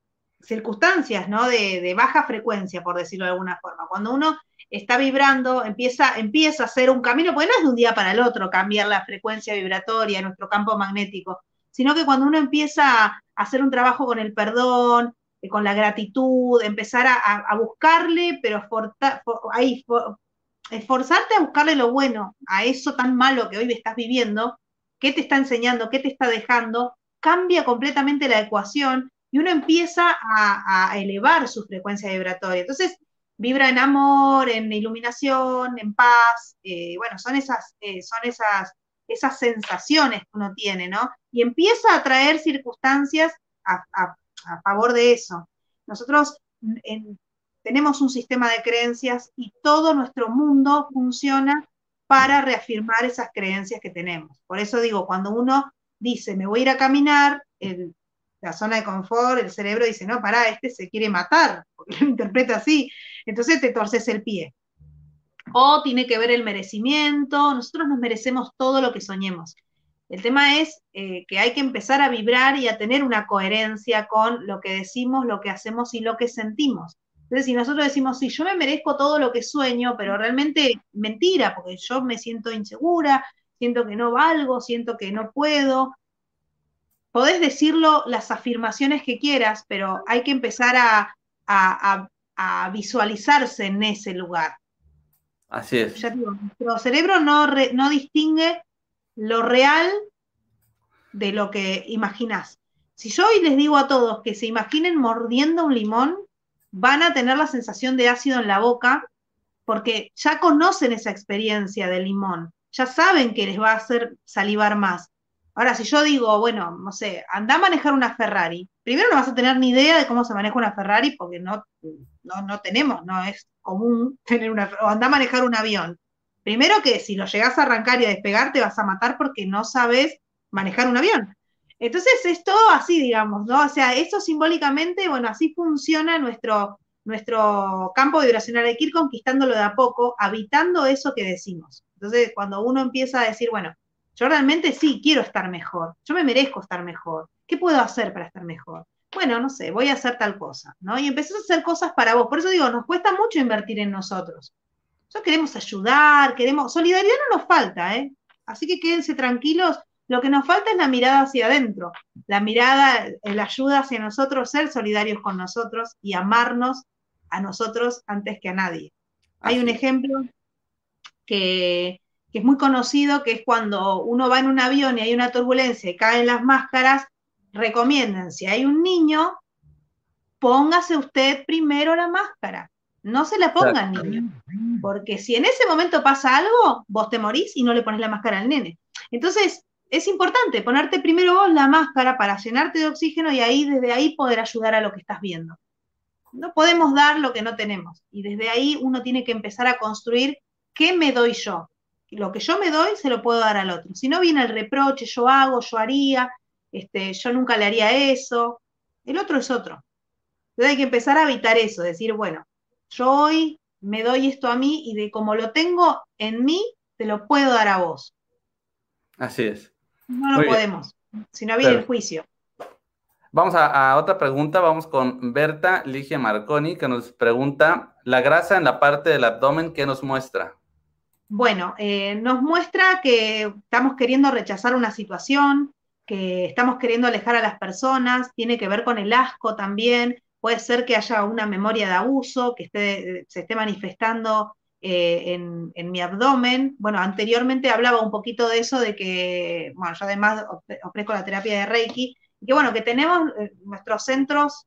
circunstancias, ¿no? De, de, baja frecuencia, por decirlo de alguna forma. Cuando uno está vibrando, empieza, empieza a hacer un camino, porque no es de un día para el otro cambiar la frecuencia vibratoria, nuestro campo magnético, sino que cuando uno empieza a hacer un trabajo con el perdón, eh, con la gratitud, empezar a, buscarle, pero ahí, esforzarte a buscarle lo bueno a eso tan malo que hoy estás viviendo, qué te está enseñando, qué te está dejando, cambia completamente la ecuación y uno empieza a, elevar su frecuencia vibratoria. Entonces, vibra en amor, en iluminación, en paz, eh, bueno, son esas, eh, son esas, esas sensaciones que uno tiene, ¿no? Y empieza a traer circunstancias a, favor de eso. Nosotros tenemos un sistema de creencias y todo nuestro mundo funciona para reafirmar esas creencias que tenemos. Por eso digo, cuando uno dice, me voy a ir a caminar, el, la zona de confort, el cerebro dice, no, pará, este se quiere matar, porque lo interpreta así, entonces te torces el pie. O tiene que ver el merecimiento, nosotros nos merecemos todo lo que soñemos. El tema es eh, que hay que empezar a vibrar y a tener una coherencia con lo que decimos, lo que hacemos y lo que sentimos. Entonces, si nosotros decimos, sí, yo me merezco todo lo que sueño, pero realmente mentira, porque yo me siento insegura, siento que no valgo, siento que no puedo, podés decirlo las afirmaciones que quieras, pero hay que empezar a, visualizarse en ese lugar. Así es. Ya digo, nuestro cerebro no, no distingue lo real de lo que imaginás. Si yo hoy les digo a todos que se imaginen mordiendo un limón, van a tener la sensación de ácido en la boca porque ya conocen esa experiencia del limón, ya saben que les va a hacer salivar más. Ahora, si yo digo, bueno, no sé, anda a manejar una Ferrari, primero no vas a tener ni idea de cómo se maneja una Ferrari porque no, no, tenemos, no es común tener una, o anda a manejar un avión. Primero que si lo llegas a arrancar y a despegar te vas a matar porque no sabes manejar un avión. Entonces es todo así, digamos, ¿no? O sea, eso simbólicamente, bueno, así funciona nuestro, nuestro campo vibracional. Hay que ir conquistándolo de a poco, habitando eso que decimos. Entonces, cuando uno empieza a decir, bueno, yo realmente sí quiero estar mejor, yo me merezco estar mejor. ¿Qué puedo hacer para estar mejor? Bueno, no sé, voy a hacer tal cosa, ¿no? Y empezás a hacer cosas para vos. Por eso digo, nos cuesta mucho invertir en nosotros. Nosotros queremos ayudar, queremos. Solidaridad no nos falta, ¿eh? Así que quédense tranquilos. Lo que nos falta es la mirada hacia adentro, la mirada, la ayuda hacia nosotros, ser solidarios con nosotros y amarnos a nosotros antes que a nadie. Hay un ejemplo que que es muy conocido, que es cuando uno va en un avión y hay una turbulencia y caen las máscaras, recomiendan, si hay un niño, póngase usted primero la máscara, no se la ponga al niño, porque si en ese momento pasa algo, vos te morís y no le pones la máscara al nene. Entonces, es importante ponerte primero vos la máscara para llenarte de oxígeno y ahí desde ahí poder ayudar a lo que estás viendo. No podemos dar lo que no tenemos y desde ahí uno tiene que empezar a construir qué me doy yo, lo que yo me doy se lo puedo dar al otro. Si no viene el reproche, yo hago, yo haría, este, yo nunca le haría eso, el otro es otro. Entonces hay que empezar a evitar eso, decir, bueno, yo hoy me doy esto a mí y de como lo tengo en mí, te lo puedo dar a vos. Así es. No lo podemos, si no viene el juicio. Vamos a, a, otra pregunta, vamos con Berta Ligia Marconi, que nos pregunta, la grasa en la parte del abdomen, ¿qué nos muestra? Bueno, eh, nos muestra que estamos queriendo rechazar una situación, que estamos queriendo alejar a las personas, tiene que ver con el asco también, puede ser que haya una memoria de abuso que esté, se esté manifestando eh, en, mi abdomen. Bueno, anteriormente hablaba un poquito de eso, de que, bueno, yo además ofrezco la terapia de Reiki, y que bueno, que tenemos eh, nuestros centros,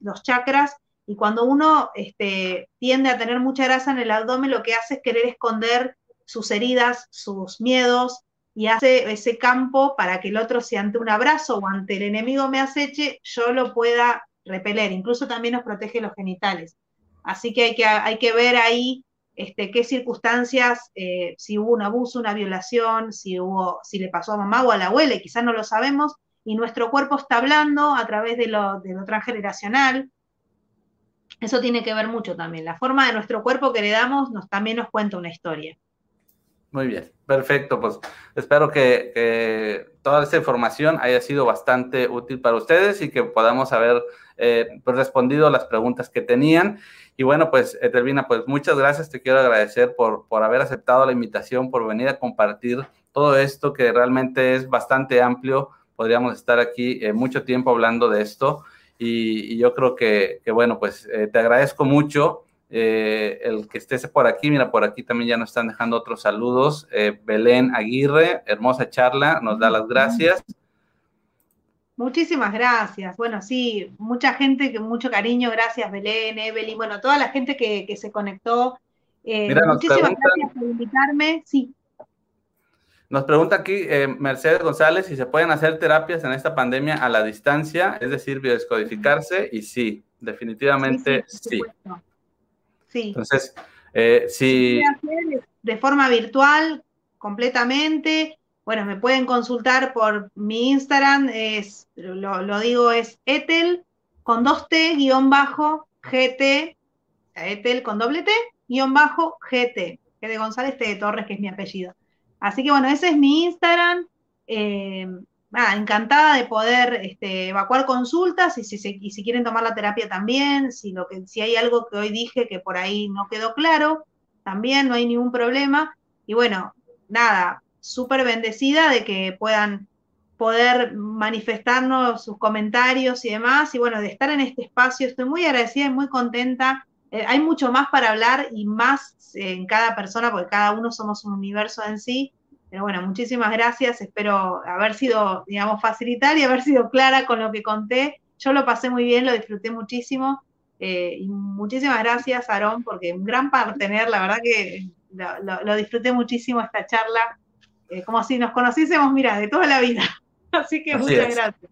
los chakras, y cuando uno este, tiende a tener mucha grasa en el abdomen, lo que hace es querer esconder sus heridas, sus miedos, y hace ese campo para que el otro, si ante un abrazo o ante el enemigo me aceche, yo lo pueda repeler. Incluso también nos protege los genitales. Así que hay que, hay que ver ahí este, qué circunstancias, eh, si hubo un abuso, una violación, si, hubo, si le pasó a mamá o a la abuela, y quizás no lo sabemos, y nuestro cuerpo está hablando a través de lo, de lo transgeneracional, eso tiene que ver mucho también. La forma de nuestro cuerpo que le damos nos, también nos cuenta una historia. Muy bien, perfecto. Pues espero que, toda esta información haya sido bastante útil para ustedes y que podamos haber eh, pues, respondido las preguntas que tenían. Y bueno, pues Etelvina, pues muchas gracias. Te quiero agradecer por, por haber aceptado la invitación, por venir a compartir todo esto que realmente es bastante amplio. Podríamos estar aquí eh, mucho tiempo hablando de esto. Y, yo creo que, bueno, pues eh, te agradezco mucho eh, el que estés por aquí, mira, por aquí también ya nos están dejando otros saludos. Eh, Belén Aguirre, hermosa charla, nos da las gracias. Muchísimas gracias. Bueno, sí, mucha gente, que mucho cariño, gracias Belén, Evelyn, bueno, toda la gente que, se conectó. Eh, muchísimas gracias por invitarme. Sí. Nos pregunta aquí Mercedes González si se pueden hacer terapias en esta pandemia a la distancia, es decir, biodescodificarse, y sí, definitivamente sí. Sí. Entonces, eh, si... De forma virtual, completamente. Bueno, me pueden consultar por mi Instagram, es, lo, digo, es etel con dos T, guion bajo, GT, etel con doble T, guion bajo, GT, que de González T de Torres, que es mi apellido. Así que bueno, ese es mi Instagram. Eh, encantada de poder este, evacuar consultas y si, quieren tomar la terapia también, si, lo que, si hay algo que hoy dije que por ahí no quedó claro, también no hay ningún problema. Y bueno, nada, súper bendecida de que puedan poder manifestarnos sus comentarios y demás. Y bueno, de estar en este espacio, estoy muy agradecida y muy contenta. Eh, hay mucho más para hablar y más en cada persona, porque cada uno somos un universo en sí. Pero bueno, muchísimas gracias. Espero haber sido, digamos, facilitar y haber sido clara con lo que conté. Yo lo pasé muy bien, lo disfruté muchísimo. Eh, y muchísimas gracias, Aarón, porque un gran partener, la verdad que lo, disfruté muchísimo esta charla, eh, como si nos conociésemos, mira, de toda la vida. Así que muchas gracias.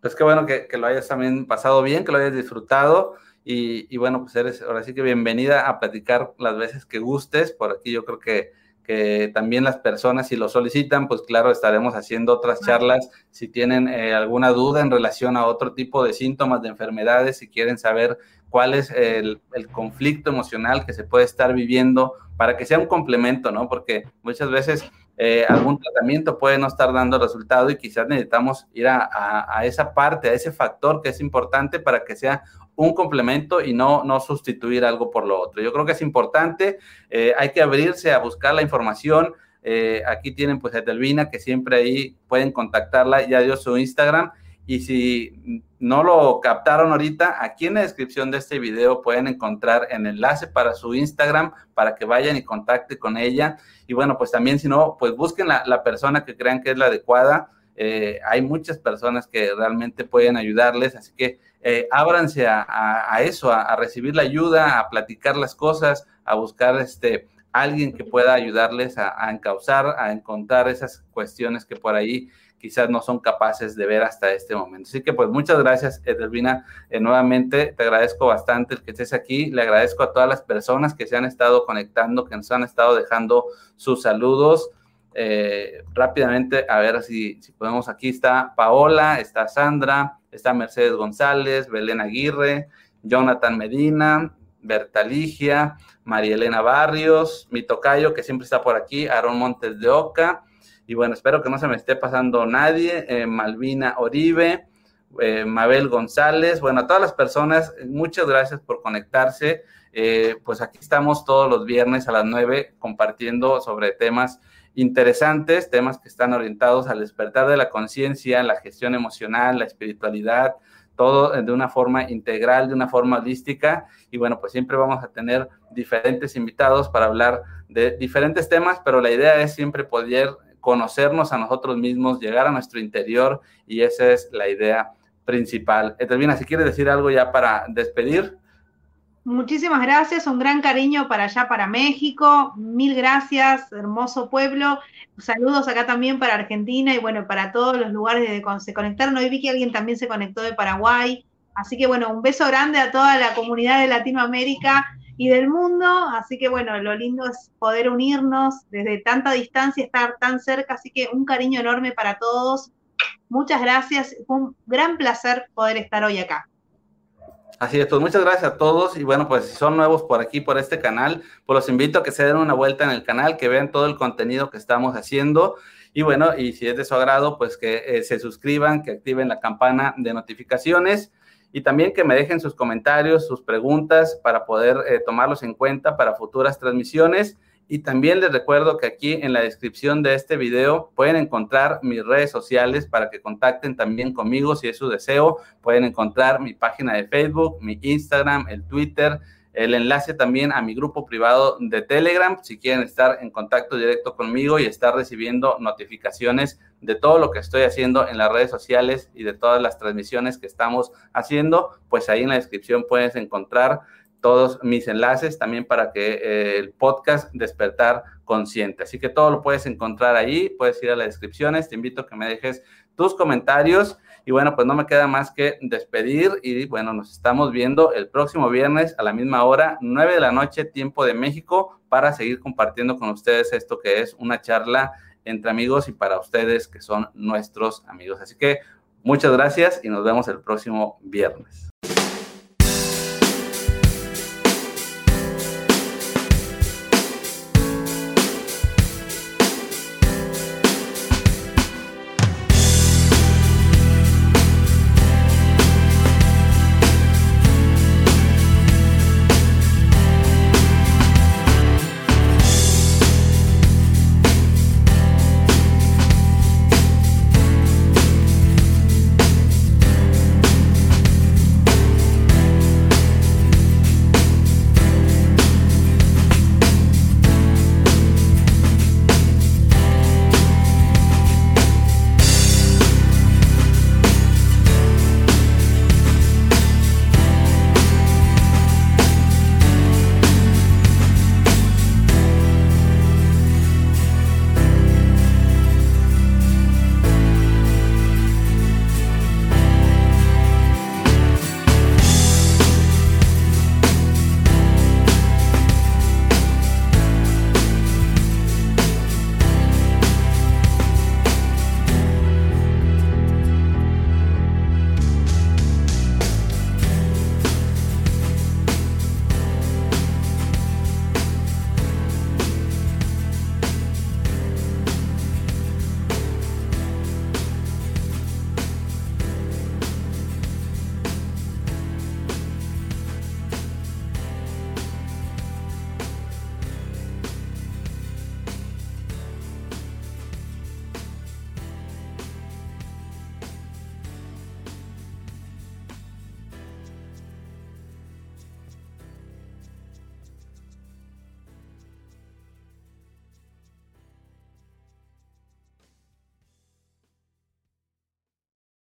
Pues qué bueno que, lo hayas también pasado bien, que lo hayas disfrutado. Y, y, bueno, pues eres ahora sí que bienvenida a platicar las veces que gustes. Por aquí yo creo que que también las personas, si lo solicitan, pues claro, estaremos haciendo otras charlas. Si tienen eh, alguna duda en relación a otro tipo de síntomas de enfermedades, si quieren saber cuál es el, conflicto emocional que se puede estar viviendo para que sea un complemento, ¿no? Porque muchas veces eh, algún tratamiento puede no estar dando resultado y quizás necesitamos ir a, esa parte, a ese factor que es importante para que sea un complemento y no, no sustituir algo por lo otro. Yo creo que es importante, eh, hay que abrirse a buscar la información. Eh, aquí tienen pues a Delvina, que siempre ahí pueden contactarla, ya dio su Instagram. Y si no lo captaron ahorita, aquí en la descripción de este video pueden encontrar el enlace para su Instagram para que vayan y contacten con ella. Y bueno, pues también si no, pues busquen la, la persona que crean que es la adecuada. Eh, hay muchas personas que realmente pueden ayudarles, así que eh, ábranse a, eso, a, recibir la ayuda, a platicar las cosas, a buscar este, alguien que pueda ayudarles a, encauzar, a encontrar esas cuestiones que por ahí quizás no son capaces de ver hasta este momento. Así que pues muchas gracias, Edelvina. Eh, nuevamente te agradezco bastante el que estés aquí. Le agradezco a todas las personas que se han estado conectando, que nos han estado dejando sus saludos. Eh, rápidamente, a ver si, si podemos. Aquí está Paola, está Sandra, está Mercedes González, Belén Aguirre, Jonathan Medina, Bertaligia, María Elena Barrios, mi tocayo que siempre está por aquí, Aarón Montes de Oca, y bueno, espero que no se me esté pasando nadie, eh, Malvina Oribe, eh, Mabel González, bueno, a todas las personas, muchas gracias por conectarse. Eh, pues aquí estamos todos los viernes a las 9 compartiendo sobre temas interesantes, temas que están orientados al despertar de la conciencia, la gestión emocional, la espiritualidad, todo de una forma integral, de una forma holística. Y bueno, pues siempre vamos a tener diferentes invitados para hablar de diferentes temas, pero la idea es siempre poder conocernos a nosotros mismos, llegar a nuestro interior y esa es la idea principal. Etelvina, si quieres decir algo ya para despedir. Muchísimas gracias, un gran cariño para allá, para México. Mil gracias, hermoso pueblo. Saludos acá también para Argentina y bueno, para todos los lugares de donde se conectaron. Hoy vi que alguien también se conectó de Paraguay. Así que bueno, un beso grande a toda la comunidad de Latinoamérica y del mundo. Así que bueno, lo lindo es poder unirnos desde tanta distancia, estar tan cerca. Así que un cariño enorme para todos. Muchas gracias. Fue un gran placer poder estar hoy acá. Así es, pues muchas gracias a todos y bueno, pues si son nuevos por aquí, por este canal, pues los invito a que se den una vuelta en el canal, que vean todo el contenido que estamos haciendo y bueno, y si es de su agrado, pues que eh, se suscriban, que activen la campana de notificaciones y también que me dejen sus comentarios, sus preguntas para poder eh, tomarlos en cuenta para futuras transmisiones. Y también les recuerdo que aquí en la descripción de este video pueden encontrar mis redes sociales para que contacten también conmigo si es su deseo. Pueden encontrar mi página de Facebook, mi Instagram, el Twitter, el enlace también a mi grupo privado de Telegram si quieren estar en contacto directo conmigo y estar recibiendo notificaciones de todo lo que estoy haciendo en las redes sociales y de todas las transmisiones que estamos haciendo, pues ahí en la descripción puedes encontrar todos mis enlaces también para que eh, el podcast Despertar Consciente. Así que todo lo puedes encontrar ahí, puedes ir a las descripciones, te invito a que me dejes tus comentarios y bueno, pues no me queda más que despedir y bueno, nos estamos viendo el próximo viernes a la misma hora, 9 de la noche, tiempo de México, para seguir compartiendo con ustedes esto que es una charla entre amigos y para ustedes que son nuestros amigos. Así que muchas gracias y nos vemos el próximo viernes.